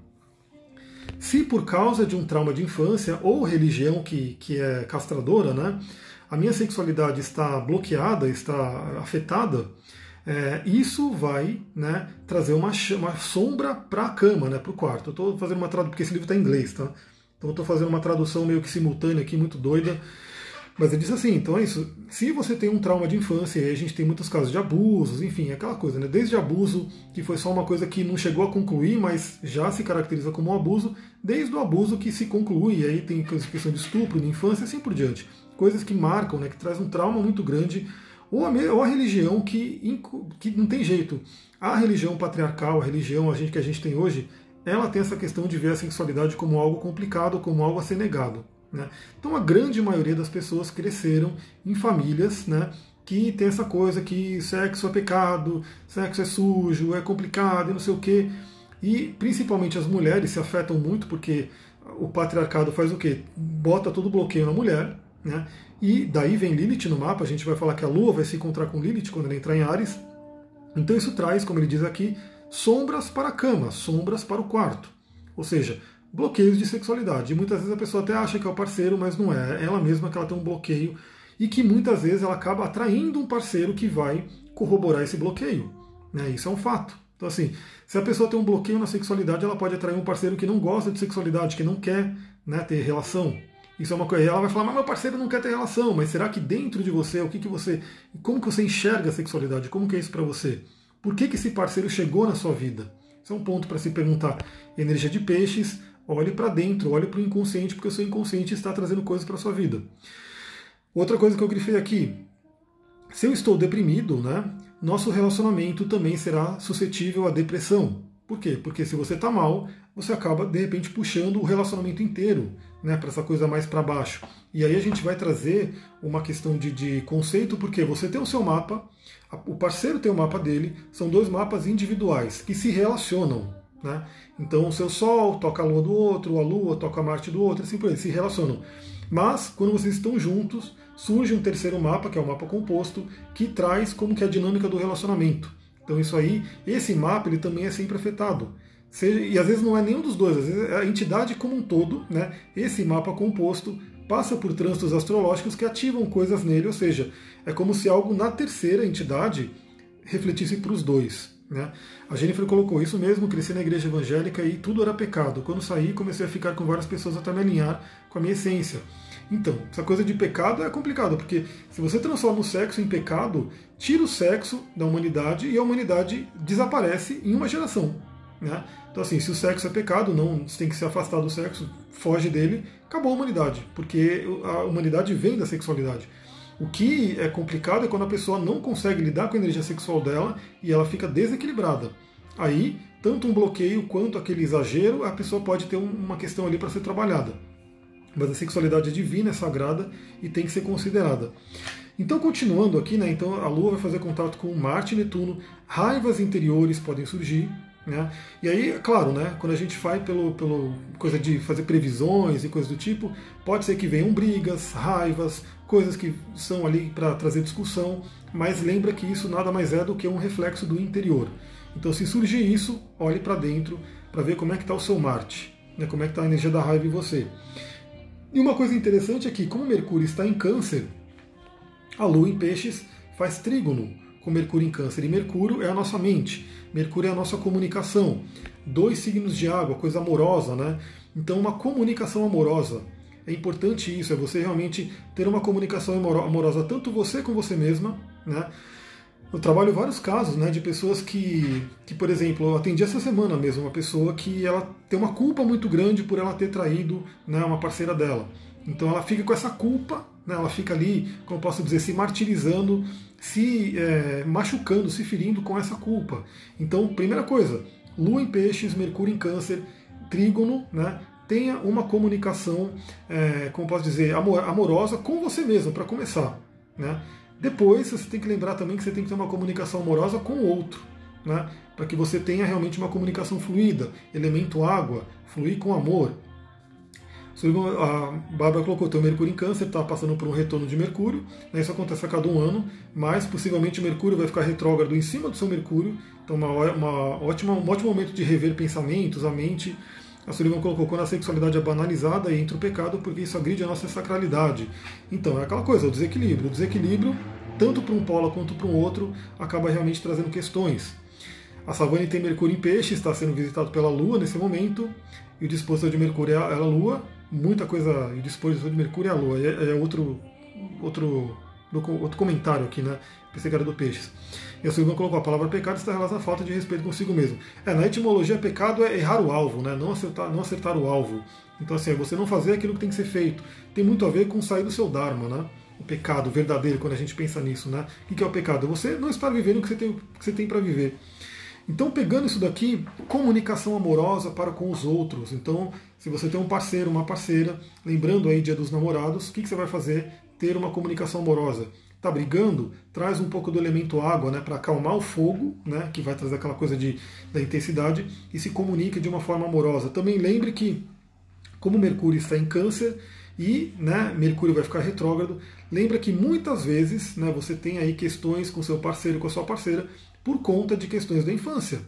se por causa de um trauma de infância ou religião que, que é castradora, né? A minha sexualidade está bloqueada, está afetada, é, isso vai né, trazer uma, uma sombra para a cama, né, para o quarto. Eu estou fazendo uma tradução, porque esse livro está em inglês, tá? Então eu estou fazendo uma tradução meio que simultânea aqui, muito doida. Mas ele diz assim, então é isso. Se você tem um trauma de infância, e a gente tem muitos casos de abusos, enfim, aquela coisa, né? Desde abuso, que foi só uma coisa que não chegou a concluir, mas já se caracteriza como um abuso, desde o abuso que se conclui, e aí tem questão de estupro, de infância, e assim por diante. Coisas que marcam, né? Que traz um trauma muito grande, ou a, ou a religião que, que não tem jeito. A religião patriarcal, a religião a gente, que a gente tem hoje, ela tem essa questão de ver a sexualidade como algo complicado, como algo a ser negado. Né? Então a grande maioria das pessoas cresceram em famílias né, que tem essa coisa que sexo é pecado, sexo é sujo, é complicado e não sei o quê. E principalmente as mulheres se afetam muito porque o patriarcado faz o quê? Bota todo o bloqueio na mulher, né? E daí vem Lilith no mapa, a gente vai falar que a Lua vai se encontrar com Lilith quando ela entrar em Ares. Então isso traz, como ele diz aqui, sombras para a cama, sombras para o quarto. Ou seja, bloqueios de sexualidade. E muitas vezes a pessoa até acha que é o parceiro, mas não é. é ela mesma que ela tem um bloqueio e que muitas vezes ela acaba atraindo um parceiro que vai corroborar esse bloqueio. Né? Isso é um fato. Então, assim, se a pessoa tem um bloqueio na sexualidade, ela pode atrair um parceiro que não gosta de sexualidade, que não quer né, ter relação. Isso é uma coisa. Ela vai falar, mas meu parceiro não quer ter relação. Mas será que dentro de você, o que, que você. Como que você enxerga a sexualidade? Como que é isso para você? Por que, que esse parceiro chegou na sua vida? Isso é um ponto para se perguntar. Energia de peixes, olhe para dentro, olhe para o inconsciente, porque o seu inconsciente está trazendo coisas para a sua vida. Outra coisa que eu grifei aqui, se eu estou deprimido, né, nosso relacionamento também será suscetível à depressão. Por quê? Porque se você está mal, você acaba de repente puxando o relacionamento inteiro né, para essa coisa mais para baixo. E aí a gente vai trazer uma questão de, de conceito, porque você tem o seu mapa, o parceiro tem o mapa dele, são dois mapas individuais que se relacionam. Né? Então o seu Sol toca a Lua do outro, a Lua toca a Marte do outro, assim por aí, se relacionam. Mas quando vocês estão juntos, surge um terceiro mapa, que é o mapa composto, que traz como que é a dinâmica do relacionamento. Então isso aí, esse mapa ele também é sempre afetado. e às vezes não é nenhum dos dois, às vezes é a entidade como um todo, né? Esse mapa composto passa por trânsitos astrológicos que ativam coisas nele, ou seja, é como se algo na terceira entidade refletisse para os dois. Né? A Jennifer colocou isso mesmo, cresci na igreja evangélica e tudo era pecado. Quando saí, comecei a ficar com várias pessoas até me alinhar com a minha essência. Então, essa coisa de pecado é complicado, porque se você transforma o sexo em pecado, tira o sexo da humanidade e a humanidade desaparece em uma geração. Né? Então, assim, se o sexo é pecado, não você tem que se afastar do sexo, foge dele, acabou a humanidade, porque a humanidade vem da sexualidade. O que é complicado é quando a pessoa não consegue lidar com a energia sexual dela e ela fica desequilibrada. Aí, tanto um bloqueio quanto aquele exagero, a pessoa pode ter uma questão ali para ser trabalhada. Mas a sexualidade é divina, é sagrada e tem que ser considerada. Então, continuando aqui, né, então a Lua vai fazer contato com Marte e Netuno, raivas interiores podem surgir, né? E aí, claro, né, quando a gente vai pelo, pelo coisa de fazer previsões e coisas do tipo, pode ser que venham brigas, raivas, coisas que são ali para trazer discussão, mas lembra que isso nada mais é do que um reflexo do interior. Então, se surgir isso, olhe para dentro para ver como é que está o seu Marte, né, como é que está a energia da raiva em você. E uma coisa interessante é que, como Mercúrio está em Câncer, a Lua em Peixes faz trígono com Mercúrio em Câncer. E Mercúrio é a nossa mente, Mercúrio é a nossa comunicação. Dois signos de água, coisa amorosa, né? Então, uma comunicação amorosa. É importante isso, é você realmente ter uma comunicação amorosa, tanto você com você mesma, né? Eu trabalho vários casos né, de pessoas que, que, por exemplo, eu atendi essa semana mesmo uma pessoa que ela tem uma culpa muito grande por ela ter traído né, uma parceira dela. Então ela fica com essa culpa, né, ela fica ali, como posso dizer, se martirizando, se é, machucando, se ferindo com essa culpa. Então, primeira coisa, Lua em Peixes, Mercúrio em Câncer, Trígono, né, tenha uma comunicação, é, como posso dizer, amorosa com você mesmo, para começar. Né? Depois, você tem que lembrar também que você tem que ter uma comunicação amorosa com o outro, né? para que você tenha realmente uma comunicação fluida. Elemento água, fluir com amor. A Bárbara colocou o Mercúrio em Câncer, está passando por um retorno de Mercúrio. Né? Isso acontece a cada um ano, mas possivelmente o Mercúrio vai ficar retrógrado em cima do seu Mercúrio. Então, uma, uma ótima, um ótimo momento de rever pensamentos, a mente. A Sullivan colocou quando a sexualidade é banalizada e entra o pecado porque isso agride a nossa sacralidade. Então, é aquela coisa, o desequilíbrio. O desequilíbrio, tanto para um polo quanto para um outro, acaba realmente trazendo questões. A Savane tem Mercúrio em peixe, está sendo visitado pela Lua nesse momento, e o dispositor de Mercúrio é a Lua, muita coisa, e o dispositor de Mercúrio é a Lua, é, é outro outro, outro comentário aqui, né? Pensei que era do Peixes. E a Silvana colocou a palavra pecado está relacionada à falta de respeito consigo mesmo. É, na etimologia, pecado é errar o alvo, né? não, acertar, não acertar o alvo. Então, assim, é você não fazer aquilo que tem que ser feito. Tem muito a ver com sair do seu Dharma, né? O pecado verdadeiro, quando a gente pensa nisso, né? O que é o pecado? Você não está vivendo o que você tem, que você tem para viver. Então, pegando isso daqui, comunicação amorosa para com os outros. Então, se você tem um parceiro, uma parceira, lembrando aí dia dos namorados, o que, que você vai fazer? Ter uma comunicação amorosa. Tá brigando? Traz um pouco do elemento água, né, para acalmar o fogo, né, que vai trazer aquela coisa de, da intensidade, e se comunique de uma forma amorosa. Também lembre que, como Mercúrio está em Câncer e né, Mercúrio vai ficar retrógrado, lembra que muitas vezes né, você tem aí questões com seu parceiro, com a sua parceira, por conta de questões da infância.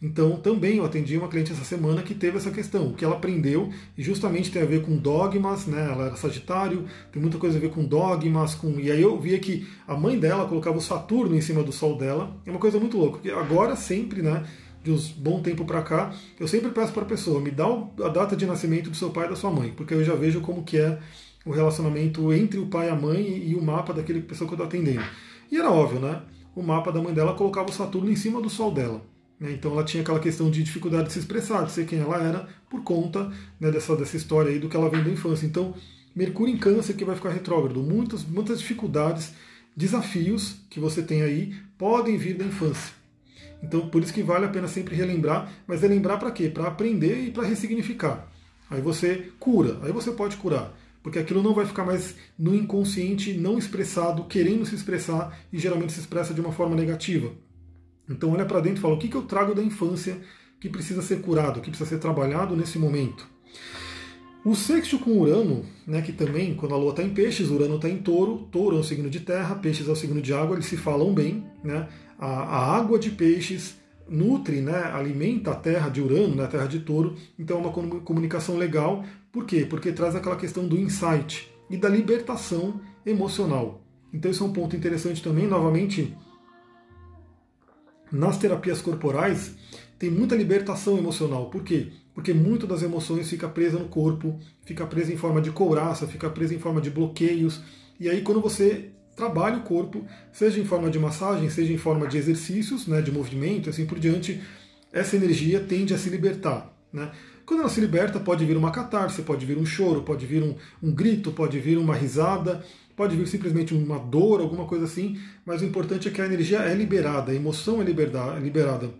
Então, também eu atendi uma cliente essa semana que teve essa questão, o que ela aprendeu, e justamente tem a ver com dogmas, né? Ela era Sagitário, tem muita coisa a ver com dogmas, com. E aí eu via que a mãe dela colocava o Saturno em cima do Sol dela. É uma coisa muito louca, porque agora sempre, né? De uns bom tempo para cá, eu sempre peço para a pessoa, me dá a data de nascimento do seu pai e da sua mãe, porque eu já vejo como que é o relacionamento entre o pai e a mãe e o mapa daquele pessoa que eu estou atendendo. E era óbvio, né? O mapa da mãe dela colocava o Saturno em cima do Sol dela. Né? Então ela tinha aquela questão de dificuldade de se expressar, de ser quem ela era, por conta né, dessa, dessa história aí do que ela vem da infância. Então, Mercúrio em Câncer que vai ficar retrógrado. Muitas, muitas dificuldades, desafios que você tem aí podem vir da infância. Então, por isso que vale a pena sempre relembrar, mas é lembrar para quê? Para aprender e para ressignificar. Aí você cura, aí você pode curar, porque aquilo não vai ficar mais no inconsciente, não expressado, querendo se expressar e geralmente se expressa de uma forma negativa. Então olha para dentro e fala o que, que eu trago da infância que precisa ser curado, que precisa ser trabalhado nesse momento. O sexto com Urano, né, que também, quando a Lua está em peixes, Urano está em touro, touro é o signo de terra, peixes é o signo de água, eles se falam bem. Né? A, a água de peixes nutre, né, alimenta a terra de Urano, né, a terra de touro, então é uma comunicação legal. Por quê? Porque traz aquela questão do insight e da libertação emocional. Então isso é um ponto interessante também, novamente, nas terapias corporais tem muita libertação emocional. Por quê? Porque muito das emoções fica presa no corpo, fica presa em forma de couraça, fica presa em forma de bloqueios. E aí quando você trabalha o corpo, seja em forma de massagem, seja em forma de exercícios, né, de movimento, assim por diante, essa energia tende a se libertar. Né? Quando ela se liberta, pode vir uma catarse, pode vir um choro, pode vir um, um grito, pode vir uma risada, pode vir simplesmente uma dor, alguma coisa assim, mas o importante é que a energia é liberada, a emoção é liberada.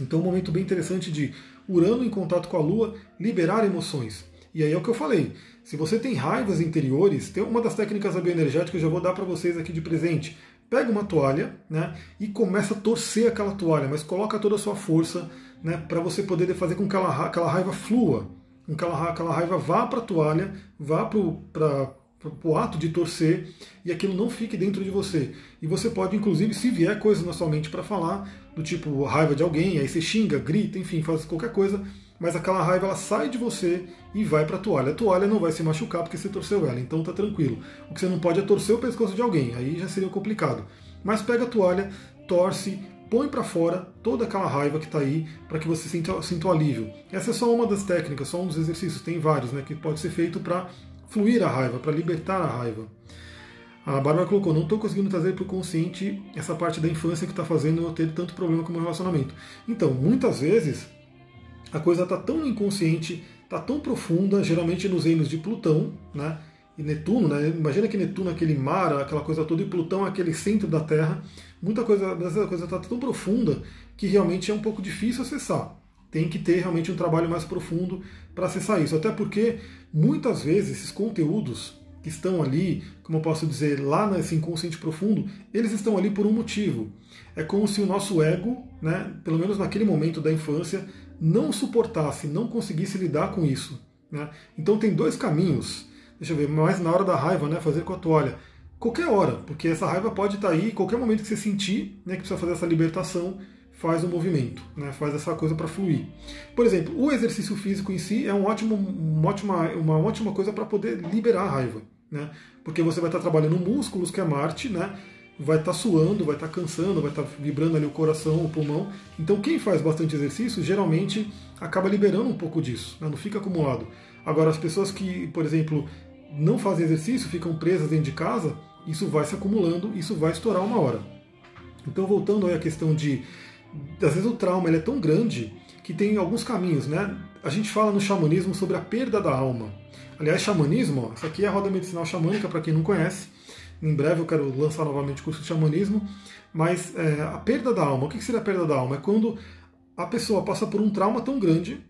Então, um momento bem interessante de Urano em contato com a Lua liberar emoções. E aí é o que eu falei. Se você tem raivas interiores, tem uma das técnicas da bioenergética que eu já vou dar para vocês aqui de presente. Pega uma toalha né, e começa a torcer aquela toalha, mas coloca toda a sua força né, para você poder fazer com que aquela, aquela raiva flua, com que aquela, aquela raiva vá para a toalha, vá para o ato de torcer e aquilo não fique dentro de você. E você pode, inclusive, se vier coisas na sua mente para falar, do tipo raiva de alguém, aí você xinga, grita, enfim, faz qualquer coisa, mas aquela raiva ela sai de você e vai para a toalha. A toalha não vai se machucar porque você torceu ela, então tá tranquilo. O que você não pode é torcer o pescoço de alguém, aí já seria complicado. Mas pega a toalha, torce, põe para fora toda aquela raiva que está aí para que você sinta, sinta o alívio. Essa é só uma das técnicas, só um dos exercícios, tem vários, né, que pode ser feito para fluir a raiva, para libertar a raiva. A Bárbara colocou, não estou conseguindo trazer para o consciente essa parte da infância que está fazendo eu ter tanto problema com o meu relacionamento. Então, muitas vezes, a coisa está tão inconsciente, está tão profunda, geralmente nos reinos de Plutão, né? E Netuno, né? Imagina que Netuno é aquele mar, aquela coisa toda, e Plutão é aquele centro da Terra. Muita coisa dessa coisa está tão profunda que realmente é um pouco difícil acessar. Tem que ter realmente um trabalho mais profundo para acessar isso. Até porque muitas vezes esses conteúdos que estão ali, como eu posso dizer, lá nesse inconsciente profundo, eles estão ali por um motivo. É como se o nosso ego, né, pelo menos naquele momento da infância, não suportasse, não conseguisse lidar com isso. Né? Então tem dois caminhos. Deixa eu ver, mais na hora da raiva, né, fazer com a toalha. Qualquer hora, porque essa raiva pode estar aí, qualquer momento que você sentir né, que precisa fazer essa libertação, faz o movimento, né, faz essa coisa para fluir. Por exemplo, o exercício físico em si é um ótimo, uma, ótima, uma ótima coisa para poder liberar a raiva, né, porque você vai estar trabalhando músculos, que é Marte, né, vai estar suando, vai estar cansando, vai estar vibrando ali o coração, o pulmão. Então, quem faz bastante exercício geralmente acaba liberando um pouco disso, né, não fica acumulado. Agora, as pessoas que, por exemplo, não fazem exercício, ficam presas dentro de casa, isso vai se acumulando, isso vai estourar uma hora. Então, voltando aí à questão de. Às vezes o trauma ele é tão grande que tem alguns caminhos, né? A gente fala no xamanismo sobre a perda da alma. Aliás, xamanismo, ó, isso aqui é a roda medicinal xamânica, para quem não conhece. Em breve eu quero lançar novamente o curso de xamanismo. Mas é, a perda da alma, o que seria a perda da alma? É quando a pessoa passa por um trauma tão grande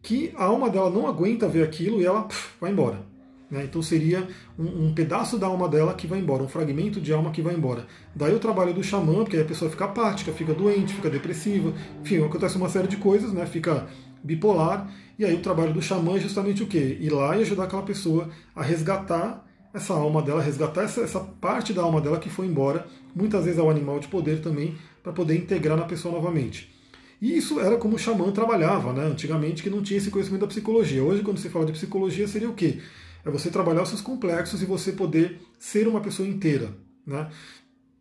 que a alma dela não aguenta ver aquilo e ela pff, vai embora. Né? Então seria um, um, pedaço da alma dela que vai embora, um fragmento de alma que vai embora. Daí o trabalho do xamã, porque aí a pessoa fica apática, fica doente, fica depressiva, enfim, acontece uma série de coisas, né? fica bipolar. E aí o trabalho do xamã é justamente o quê? Ir lá e ajudar aquela pessoa a resgatar essa alma dela, resgatar essa, essa parte da alma dela que foi embora, muitas vezes é animal de poder também, para poder integrar na pessoa novamente. E isso era como o xamã trabalhava, né? Antigamente que não tinha esse conhecimento da psicologia. Hoje, quando se fala de psicologia, seria o quê? É você trabalhar os seus complexos e você poder ser uma pessoa inteira. Né?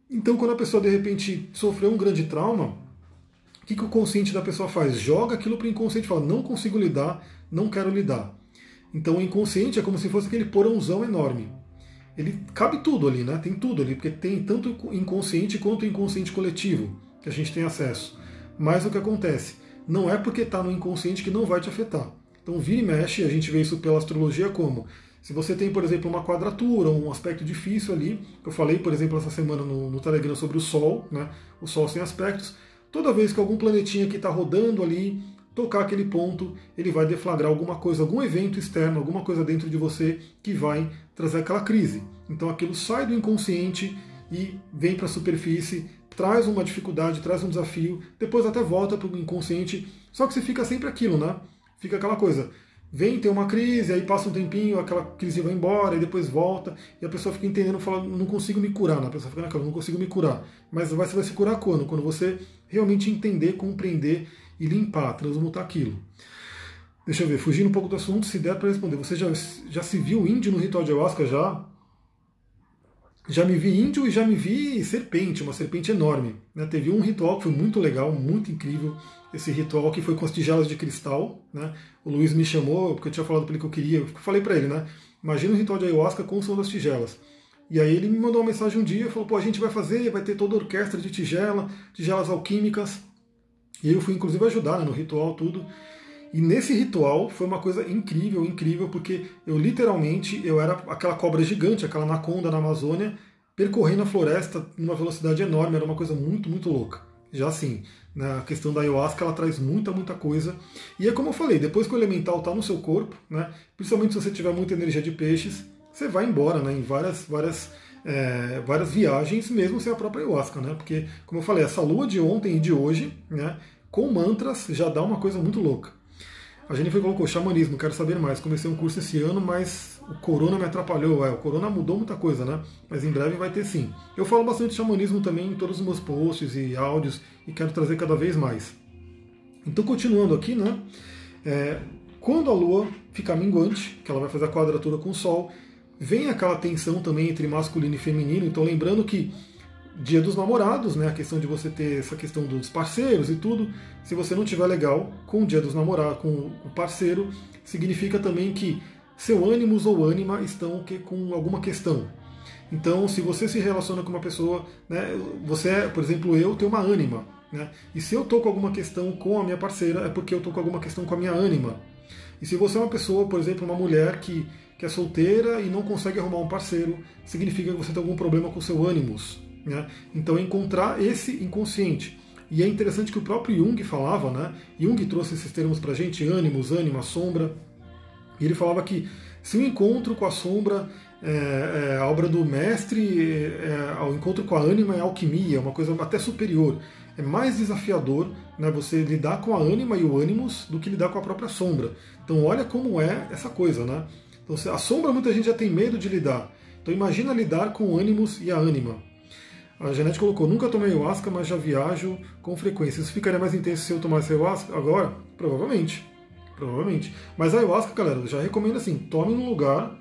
Então, quando a pessoa de repente sofreu um grande trauma, o que, que o consciente da pessoa faz? Joga aquilo para o inconsciente e fala: não consigo lidar, não quero lidar. Então, o inconsciente é como se fosse aquele porãozão enorme. Ele cabe tudo ali, né? Tem tudo ali, porque tem tanto inconsciente quanto inconsciente coletivo que a gente tem acesso. Mas o que acontece? Não é porque está no inconsciente que não vai te afetar. Então, vira e mexe, a gente vê isso pela astrologia como se você tem, por exemplo, uma quadratura, um aspecto difícil ali, eu falei, por exemplo, essa semana no, no Telegram sobre o Sol, né? o Sol sem aspectos, toda vez que algum planetinha que está rodando ali tocar aquele ponto, ele vai deflagrar alguma coisa, algum evento externo, alguma coisa dentro de você que vai trazer aquela crise. Então aquilo sai do inconsciente e vem para a superfície, traz uma dificuldade, traz um desafio, depois até volta para o inconsciente, só que você fica sempre aquilo, né? Fica aquela coisa. Vem, tem uma crise, aí passa um tempinho, aquela crise vai embora, e depois volta, e a pessoa fica entendendo, fala, não consigo me curar, né? a pessoa fica naquela, não consigo me curar. Mas você vai se curar quando? Quando você realmente entender, compreender e limpar, transmutar aquilo. Deixa eu ver, fugindo um pouco do assunto, se der para responder. Você já, já se viu índio no ritual de ayahuasca já? Já me vi índio e já me vi serpente, uma serpente enorme. Né? Teve um ritual que foi muito legal, muito incrível. Esse ritual que foi com as tigelas de cristal. Né? O Luiz me chamou, porque eu tinha falado para ele que eu queria. Eu falei para ele, né? Imagina um ritual de ayahuasca com o som das tigelas. E aí ele me mandou uma mensagem um dia e falou: pô, a gente vai fazer, vai ter toda a orquestra de tigela, tigelas alquímicas. E eu fui inclusive ajudar né, no ritual, tudo. E nesse ritual foi uma coisa incrível, incrível, porque eu literalmente eu era aquela cobra gigante, aquela anaconda na Amazônia, percorrendo a floresta numa velocidade enorme, era uma coisa muito, muito louca. Já assim, na questão da ayahuasca, ela traz muita, muita coisa. E é como eu falei, depois que o elemental está no seu corpo, né, principalmente se você tiver muita energia de peixes, você vai embora né, em várias, várias, é, várias viagens, mesmo sem a própria ayahuasca. Né, porque, como eu falei, essa lua de ontem e de hoje, né, com mantras, já dá uma coisa muito louca. A Jennifer colocou xamanismo, quero saber mais. Comecei um curso esse ano, mas o corona me atrapalhou. É, o corona mudou muita coisa, né? Mas em breve vai ter sim. Eu falo bastante de xamanismo também em todos os meus posts e áudios e quero trazer cada vez mais. Então, continuando aqui, né? É, quando a Lua fica minguante, que ela vai fazer a quadratura com o Sol, vem aquela tensão também entre masculino e feminino. Então, lembrando que Dia dos Namorados, né? A questão de você ter essa questão dos parceiros e tudo. Se você não tiver legal com o Dia dos Namorados, com o parceiro, significa também que seu ânimos ou ânima estão com alguma questão. Então, se você se relaciona com uma pessoa, né, você, por exemplo, eu tenho uma ânima, né? E se eu estou com alguma questão com a minha parceira, é porque eu estou com alguma questão com a minha ânima. E se você é uma pessoa, por exemplo, uma mulher que, que é solteira e não consegue arrumar um parceiro, significa que você tem algum problema com o seu ânimos. Né? Então é encontrar esse inconsciente. E é interessante que o próprio Jung falava, né? Jung trouxe esses termos para a gente, ânimos, ânima, sombra. E ele falava que se o encontro com a sombra é, é a obra do mestre, é, é, o encontro com a ânima é alquimia, é uma coisa até superior. É mais desafiador né, você lidar com a ânima e o ânimos do que lidar com a própria sombra. Então olha como é essa coisa, né? Então, a sombra muita gente já tem medo de lidar. Então imagina lidar com o ânimos e a ânima. A Janete colocou, nunca tomei ayahuasca, mas já viajo com frequência. Isso ficaria mais intenso se eu tomasse ayahuasca agora? Provavelmente. Provavelmente. Mas a ayahuasca, galera, eu já recomendo assim, tome num lugar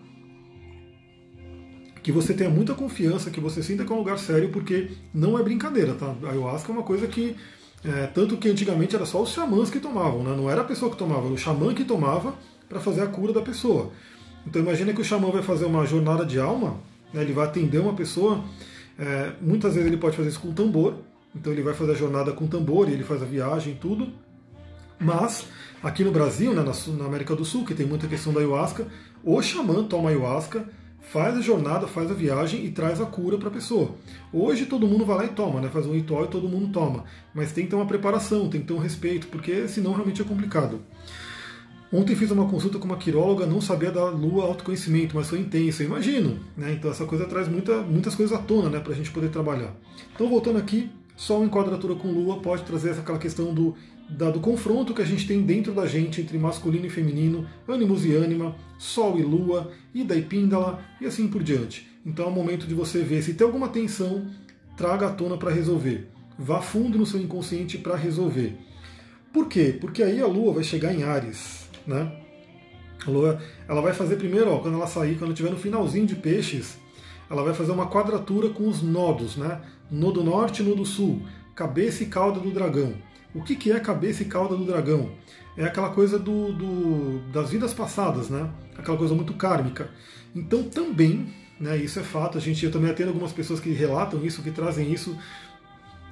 que você tenha muita confiança, que você sinta que é um lugar sério, porque não é brincadeira, tá? A ayahuasca é uma coisa que. É, tanto que antigamente era só os xamãs que tomavam, né? não era a pessoa que tomava, era o xamã que tomava para fazer a cura da pessoa. Então imagina que o xamã vai fazer uma jornada de alma, né, ele vai atender uma pessoa, é, muitas vezes ele pode fazer isso com tambor, então ele vai fazer a jornada com tambor, e ele faz a viagem tudo, mas aqui no Brasil, né, na, na América do Sul, que tem muita questão da ayahuasca, o xamã toma ayahuasca, faz a jornada, faz a viagem e traz a cura para a pessoa. Hoje todo mundo vai lá e toma, né? faz um ritual e todo mundo toma. Mas tem que ter uma preparação, tem que ter um respeito, porque senão realmente é complicado. Ontem fiz uma consulta com uma quiróloga, não sabia da lua autoconhecimento, mas foi intenso, eu imagino. Né? Então essa coisa traz muita, muitas coisas à tona né, para a gente poder trabalhar. Então voltando aqui, Sol em quadratura com Lua pode trazer aquela questão do, da, do confronto que a gente tem dentro da gente entre masculino e feminino, ânimos e ânima, Sol e Lua, Ida e Píndala e assim por diante. Então é o momento de você ver se tem alguma tensão, traga à tona para resolver. Vá fundo no seu inconsciente para resolver. Por quê? Porque aí a Lua vai chegar em Ares né? A Lua, ela vai fazer primeiro, ó, quando ela sair, quando estiver no finalzinho de peixes, ela vai fazer uma quadratura com os nodos, né? Nodo norte nodo sul, cabeça e cauda do dragão. O que, que é cabeça e cauda do dragão? É aquela coisa do, do, das vidas passadas, né? Aquela coisa muito kármica. Então também, né, isso é fato, a gente eu também atendo algumas pessoas que relatam isso, que trazem isso,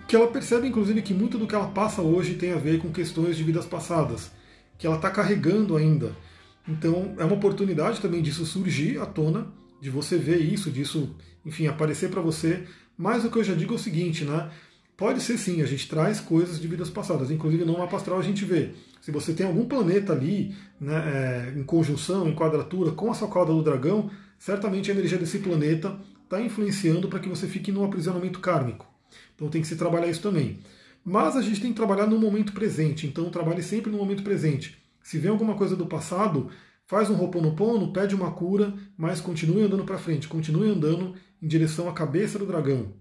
que ela percebe inclusive que muito do que ela passa hoje tem a ver com questões de vidas passadas que ela está carregando ainda. Então é uma oportunidade também disso surgir à tona, de você ver isso, disso, enfim, aparecer para você. Mas o que eu já digo é o seguinte, né? Pode ser sim, a gente traz coisas de vidas passadas, inclusive no mapa astral a gente vê. Se você tem algum planeta ali, né, é, em conjunção, em quadratura com a sua cauda do dragão, certamente a energia desse planeta está influenciando para que você fique num aprisionamento kármico. Então tem que se trabalhar isso também. Mas a gente tem que trabalhar no momento presente, então trabalhe sempre no momento presente. Se vem alguma coisa do passado, faz um roponopono, pede uma cura, mas continue andando para frente, continue andando em direção à cabeça do dragão.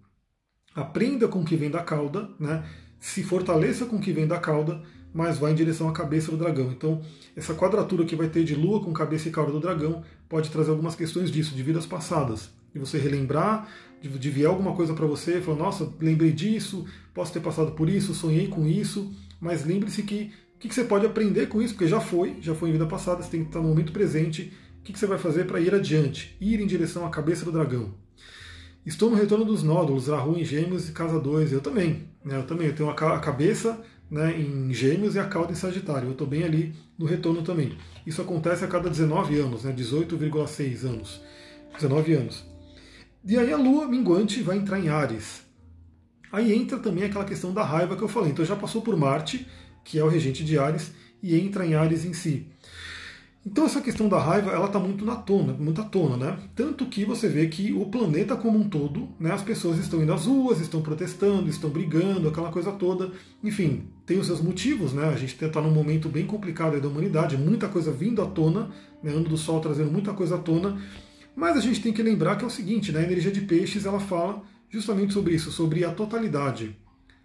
Aprenda com o que vem da cauda, né? se fortaleça com o que vem da cauda, mas vá em direção à cabeça do dragão. Então, essa quadratura que vai ter de lua com cabeça e cauda do dragão pode trazer algumas questões disso, de vidas passadas. E você relembrar, de, vir alguma coisa para você, falar, nossa, lembrei disso, posso ter passado por isso, sonhei com isso, mas lembre-se que o que, que, você pode aprender com isso, porque já foi, já foi em vida passada, você tem que estar no momento presente. O que, que você vai fazer para ir adiante? Ir em direção à cabeça do dragão. Estou no retorno dos nódulos, a rua em Gêmeos e Casa 2. Eu também. Né? Eu também. Eu tenho a cabeça né, em Gêmeos e a cauda em Sagitário. Eu estou bem ali no retorno também. Isso acontece a cada 19 anos, né, 18,6 anos. 19 anos. E aí a lua minguante vai entrar em Ares. Aí entra também aquela questão da raiva que eu falei. Então já passou por Marte, que é o regente de Ares, e entra em Ares em si. Então essa questão da raiva, ela está muito na tona, muito à tona, né? Tanto que você vê que o planeta como um todo, né, as pessoas estão indo às ruas, estão protestando, estão brigando, aquela coisa toda. Enfim, tem os seus motivos, né? A gente está num momento bem complicado da humanidade, muita coisa vindo à tona, né? Ano do Sol trazendo muita coisa à tona. Mas a gente tem que lembrar que é o seguinte, né? A energia de peixes, ela fala justamente sobre isso, sobre a totalidade,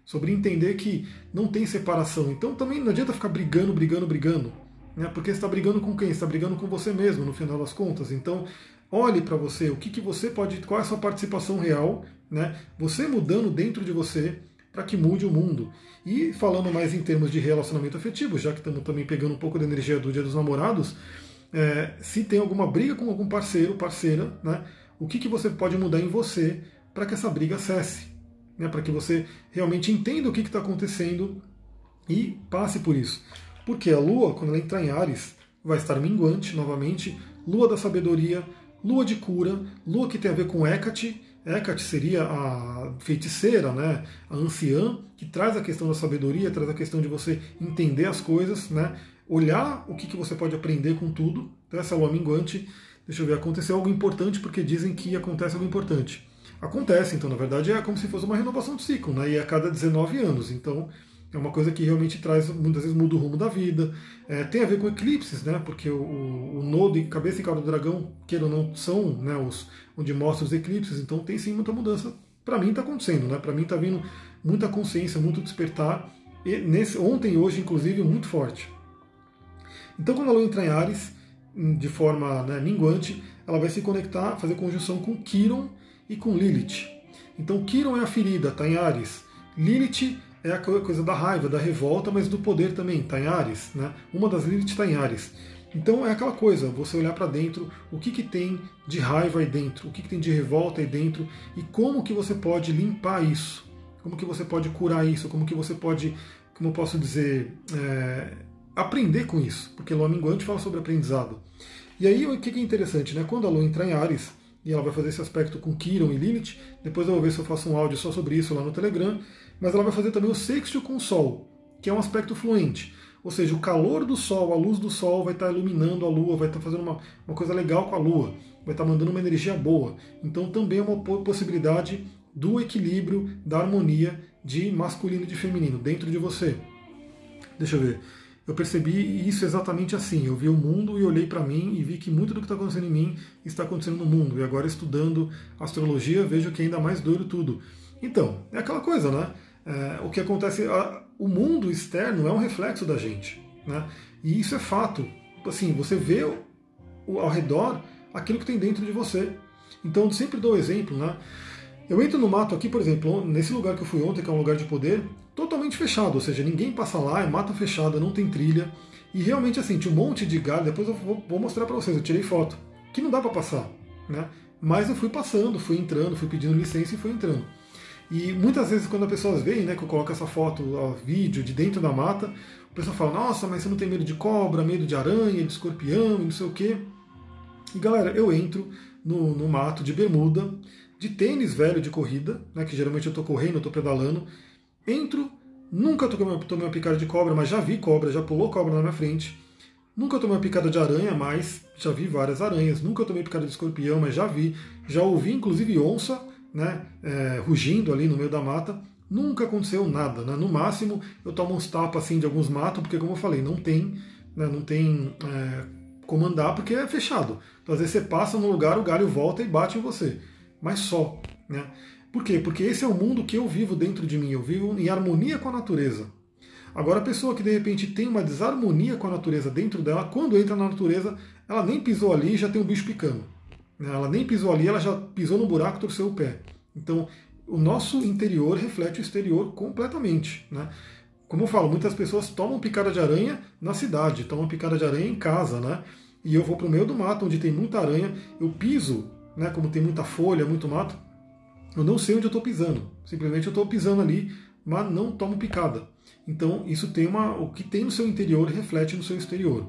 sobre entender que não tem separação. Então também não adianta ficar brigando, brigando, brigando, né? porque você está brigando com quem? Você está brigando com você mesmo, no final das contas. Então olhe para você, o que, que você pode, qual é a sua participação real, né? você mudando dentro de você para que mude o mundo. E falando mais em termos de relacionamento afetivo, já que estamos também pegando um pouco da energia do Dia dos Namorados, é, se tem alguma briga com algum parceiro, parceira, né? o que, que você pode mudar em você para que essa briga cesse, né, para que você realmente entenda o que está acontecendo e passe por isso. Porque a Lua, quando ela entrar em Ares, vai estar minguante novamente, Lua da sabedoria, Lua de cura, Lua que tem a ver com Hecate. Hecate seria a feiticeira, né, a anciã, que traz a questão da sabedoria, traz a questão de você entender as coisas, né, olhar o que, que você pode aprender com tudo. Então, essa lua minguante, deixa eu ver, aconteceu algo importante, porque dizem que acontece algo importante acontece. Então, na verdade, é como se fosse uma renovação de ciclo, né? E é a cada 19 anos. Então, é uma coisa que realmente traz, muitas vezes muda o rumo da vida. É, tem a ver com eclipses, né? Porque o, o, o nodo e cabeça e cauda do dragão, queira ou não, são né, os onde mostra os eclipses. Então, tem sim muita mudança. Para mim, está acontecendo, né? Para mim, está vindo muita consciência, muito despertar. E nesse, ontem e hoje, inclusive, muito forte. Então, quando a Lua entra em Ares, de forma né, minguante, ela vai se conectar, fazer conjunção com Quiron e com Lilith. Então Kiron é a ferida, está em Ares. Lilith é a coisa da raiva, da revolta, mas do poder também, está em Ares. Né? Uma das Lilith está em Ares. Então é aquela coisa, você olhar para dentro, o que, que tem de raiva aí dentro, o que, que tem de revolta aí dentro e como que você pode limpar isso, como que você pode curar isso, como que você pode, como eu posso dizer, é, aprender com isso, porque Lua Minguante fala sobre aprendizado. E aí o que é interessante, né? Quando a Lua entrar em Ares, e ela vai fazer esse aspecto com Kiron e Lilith, depois eu vou ver se eu faço um áudio só sobre isso lá no Telegram, mas ela vai fazer também o sexto com o Sol, que é um aspecto fluente. Ou seja, o calor do Sol, a luz do Sol vai estar iluminando a Lua, vai estar fazendo uma, uma coisa legal com a Lua, vai estar mandando uma energia boa. Então também é uma possibilidade do equilíbrio, da harmonia de masculino e de feminino dentro de você. Deixa eu ver. Eu percebi isso exatamente assim. Eu vi o mundo e olhei para mim e vi que muito do que está acontecendo em mim está acontecendo no mundo. E agora, estudando astrologia, vejo que é ainda mais doido tudo. Então, é aquela coisa, né? É, o que acontece, a, o mundo externo é um reflexo da gente, né? E isso é fato. Assim, você vê o, ao redor aquilo que tem dentro de você. Então, sempre dou exemplo, né? Eu entro no mato aqui, por exemplo, nesse lugar que eu fui ontem, que é um lugar de poder, totalmente fechado, ou seja, ninguém passa lá, é mata fechada, não tem trilha. E realmente assim, tinha um monte de galho, depois eu vou mostrar para vocês, eu tirei foto, que não dá para passar, né? Mas eu fui passando, fui entrando, fui pedindo licença e fui entrando. E muitas vezes quando as pessoas veem, né, que eu coloco essa foto, ó, vídeo de dentro da mata, o pessoal fala, nossa, mas você não tem medo de cobra, medo de aranha, de escorpião, não sei o quê. E galera, eu entro no, no mato de bermuda, de tênis velho de corrida, né, que geralmente eu estou correndo, eu estou pedalando, entro, nunca tomei, uma picada de cobra, mas já vi cobra, já pulou cobra na minha frente. Nunca tomei uma picada de aranha, mas já vi várias aranhas. Nunca tomei picada de escorpião, mas já vi. Já ouvi inclusive onça né, é, rugindo ali no meio da mata. Nunca aconteceu nada. Né? No máximo eu tomo uns tapas assim, de alguns matos, porque como eu falei, não tem, né, não tem é, como andar porque é fechado. Então às vezes você passa no lugar, o galho volta e bate em você mas só. Né? Por quê? Porque esse é o mundo que eu vivo dentro de mim, eu vivo em harmonia com a natureza. Agora, a pessoa que de repente tem uma desarmonia com a natureza dentro dela, quando entra na natureza, ela nem pisou ali e já tem um bicho picando. Né? Ela nem pisou ali, ela já pisou no buraco e torceu o pé. Então, o nosso interior reflete o exterior completamente. Né? Como eu falo, muitas pessoas tomam picada de aranha na cidade, tomam picada de aranha em casa, né? E eu vou para o meio do mato, onde tem muita aranha, eu piso né, como tem muita folha, muito mato, eu não sei onde eu estou pisando. Simplesmente eu estou pisando ali, mas não tomo picada. Então isso tem uma, o que tem no seu interior reflete no seu exterior.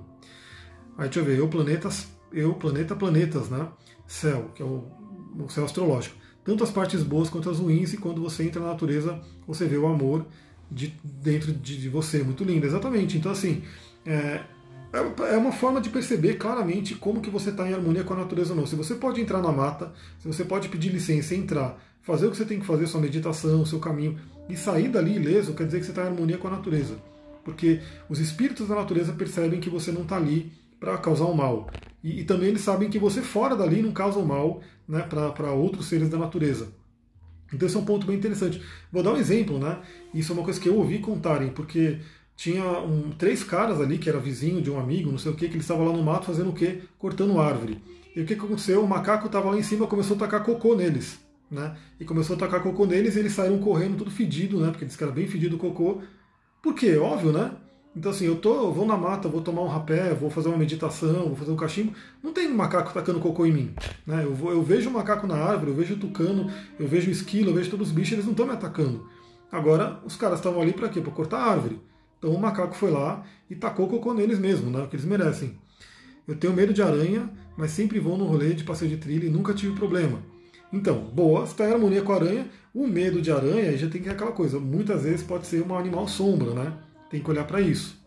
Aí deixa eu ver, eu planetas, eu planeta planetas, né? Céu, que é o, o céu astrológico. Tanto as partes boas quanto as ruins, e quando você entra na natureza, você vê o amor de, dentro de, de você. Muito lindo, exatamente. Então assim, é, é, é uma forma de perceber claramente como que você está em harmonia com a natureza ou não. Se você pode entrar na mata, se você pode pedir licença e entrar, fazer o que você tem que fazer, sua meditação, seu caminho, e sair dali ileso, quer dizer que você está em harmonia com a natureza. Porque os espíritos da natureza percebem que você não está ali para causar o mal. E, e, também eles sabem que você fora dali não causa o mal né, para outros seres da natureza. Então esse é um ponto bem interessante. Vou dar um exemplo, né? Isso é uma coisa que eu ouvi contarem, porque tinha um, três caras ali, que era vizinho de um amigo, não sei o que, que eles estavam lá no mato fazendo o quê? Cortando árvore. E o que, aconteceu? O macaco estava lá em cima começou a tacar cocô neles. Né? E começou a tacar cocô neles e eles saíram correndo tudo fedido, né? Porque eles que era bem fedido o cocô. Por quê? Óbvio, né? Então assim, eu tô, eu vou na mata, vou tomar um rapé, vou fazer uma meditação, vou fazer um cachimbo. Não tem macaco tacando cocô em mim. Né? Eu, vou, eu vejo o macaco na árvore, eu vejo o tucano, eu vejo o esquilo, eu vejo todos os bichos, eles não estão me atacando. Agora, os caras estavam ali para quê? Para cortar árvore. Então o macaco foi lá e tacou cocô neles mesmo, né? O que eles merecem. Eu tenho medo de aranha, mas sempre vou no rolê de passeio de trilha e nunca tive problema. Então, boa, está em harmonia com a aranha, o medo de aranha já tem que ser aquela coisa. Muitas vezes pode ser um animal sombra, né? Tem que olhar para isso.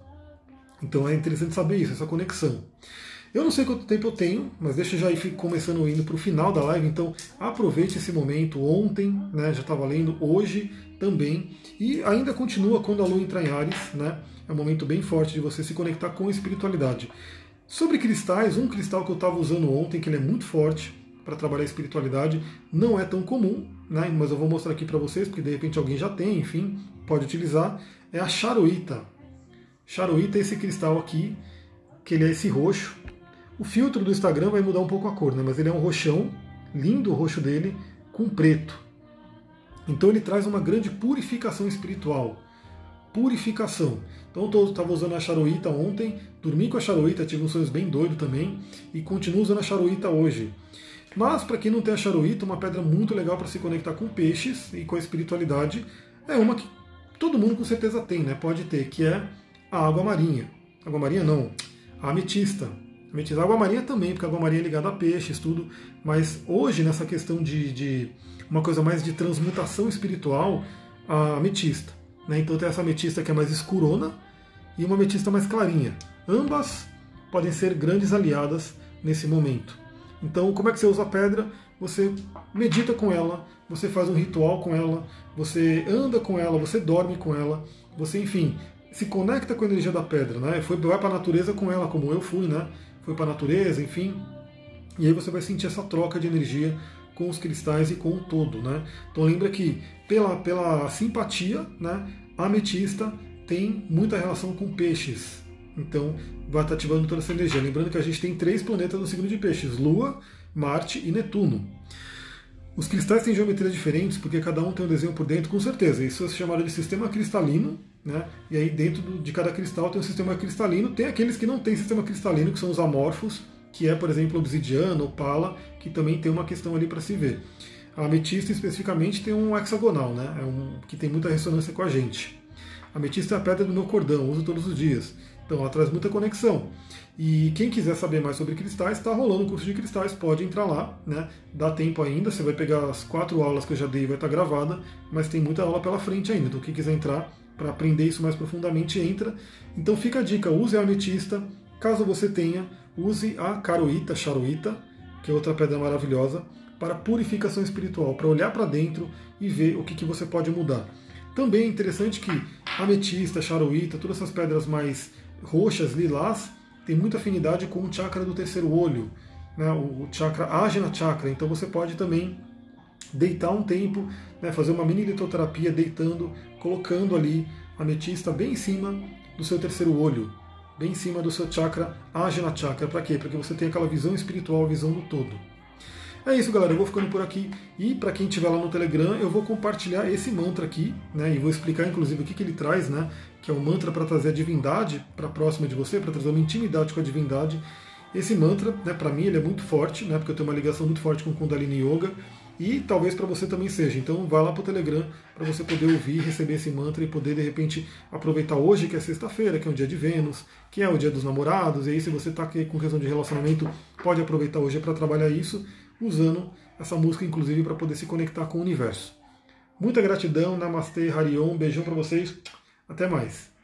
Então é interessante saber isso, essa conexão. Eu não sei quanto tempo eu tenho, mas deixa eu já ir começando indo para o final da live, então aproveite esse momento. Ontem, né, já estava lendo, hoje também, e ainda continua quando a Lua entrar em Ares, né? É um momento bem forte de você se conectar com a espiritualidade. Sobre cristais, um cristal que eu estava usando ontem, que ele é muito forte para trabalhar a espiritualidade, não é tão comum, né? mas eu vou mostrar aqui para vocês, porque de repente alguém já tem, enfim, pode utilizar, é a charoita. Charoita é esse cristal aqui, que ele é esse roxo, o filtro do Instagram vai mudar um pouco a cor, né? mas ele é um roxão, lindo o roxo dele, com preto. Então ele traz uma grande purificação espiritual. purificação. Então eu estava usando a charoíta ontem, dormi com a charoíta, tive uns sonhos bem doido também, e continuo usando a charoíta hoje. Mas para quem não tem a charoíta, uma pedra muito legal para se conectar com peixes e com a espiritualidade, é uma que todo mundo com certeza tem, né? Pode ter, que é a água marinha. Água marinha não, a ametista. Ametista. A água marinha também, porque a água marinha é ligada a peixes, tudo. Mas hoje, nessa questão de, de uma coisa mais de transmutação espiritual, a ametista. Né? Então tem essa ametista que é mais escurona e uma ametista mais clarinha. Ambas podem ser grandes aliadas nesse momento. Então, como é que você usa a pedra? Você medita com ela, você faz um ritual com ela, você anda com ela, você dorme com ela, você, enfim, se conecta com a energia da pedra, né? Foi, vai para a natureza com ela, como eu fui, né? Foi para a natureza, enfim. E aí você vai sentir essa troca de energia com os cristais e com o todo, né? Então lembra que pela, pela simpatia, né? A ametista tem muita relação com peixes. Então vai estar ativando toda essa energia. Lembrando que a gente tem três planetas no signo de peixes: Lua, Marte e Netuno. Os cristais têm geometrias diferentes porque cada um tem um desenho por dentro, com certeza. Isso é chamado de sistema cristalino, né? E aí dentro de cada cristal tem um sistema cristalino. Tem aqueles que não têm sistema cristalino, que são os amorfos, que é, por exemplo, obsidiana ou pala, que também tem uma questão ali para se ver. A ametista especificamente tem um hexagonal, né? É um, que tem muita ressonância com a gente. A ametista é a pedra do meu cordão, uso todos os dias. Então ela traz muita conexão. E quem quiser saber mais sobre cristais, está rolando o curso de cristais, pode entrar lá, né? Dá tempo ainda, você vai pegar as quatro aulas que eu já dei vai estar tá gravada, mas tem muita aula pela frente ainda. Então quem quiser entrar para aprender isso mais profundamente, entra. Então fica a dica, use a ametista. Caso você tenha, use a caroíta, charoíta, que é outra pedra maravilhosa, para purificação espiritual, para olhar para dentro e ver o que, que você pode mudar. Também é interessante que ametista, charoíta, todas essas pedras mais roxas, lilás, tem muita afinidade com o chakra do terceiro olho, né, o chakra Ajna Chakra. Então você pode também deitar um tempo, né, fazer uma mini litoterapia deitando, colocando ali a ametista bem em cima do seu terceiro olho, bem em cima do seu chakra Ajna Chakra. Para quê? Para que você tenha aquela visão espiritual, visão do todo. É isso, galera. Eu vou ficando por aqui. E para quem estiver lá no Telegram, eu vou compartilhar esse mantra aqui, né? E vou explicar, inclusive, o que, que ele traz, né? Que é um mantra para trazer a divindade para próxima de você, para trazer uma intimidade com a divindade. Esse mantra, né, para mim, ele é muito forte, né? Porque eu tenho uma ligação muito forte com Kundalini Yoga. E talvez para você também seja. Então vai lá para o Telegram para você poder ouvir, receber esse mantra e poder de repente aproveitar hoje, que é sexta-feira, que é um dia de Vênus, que é o dia dos namorados. E aí, se você está com questão de relacionamento, pode aproveitar hoje para trabalhar isso usando essa música, inclusive, para poder se conectar com o universo. Muita gratidão, Namastê, Harion, beijão para vocês, até mais.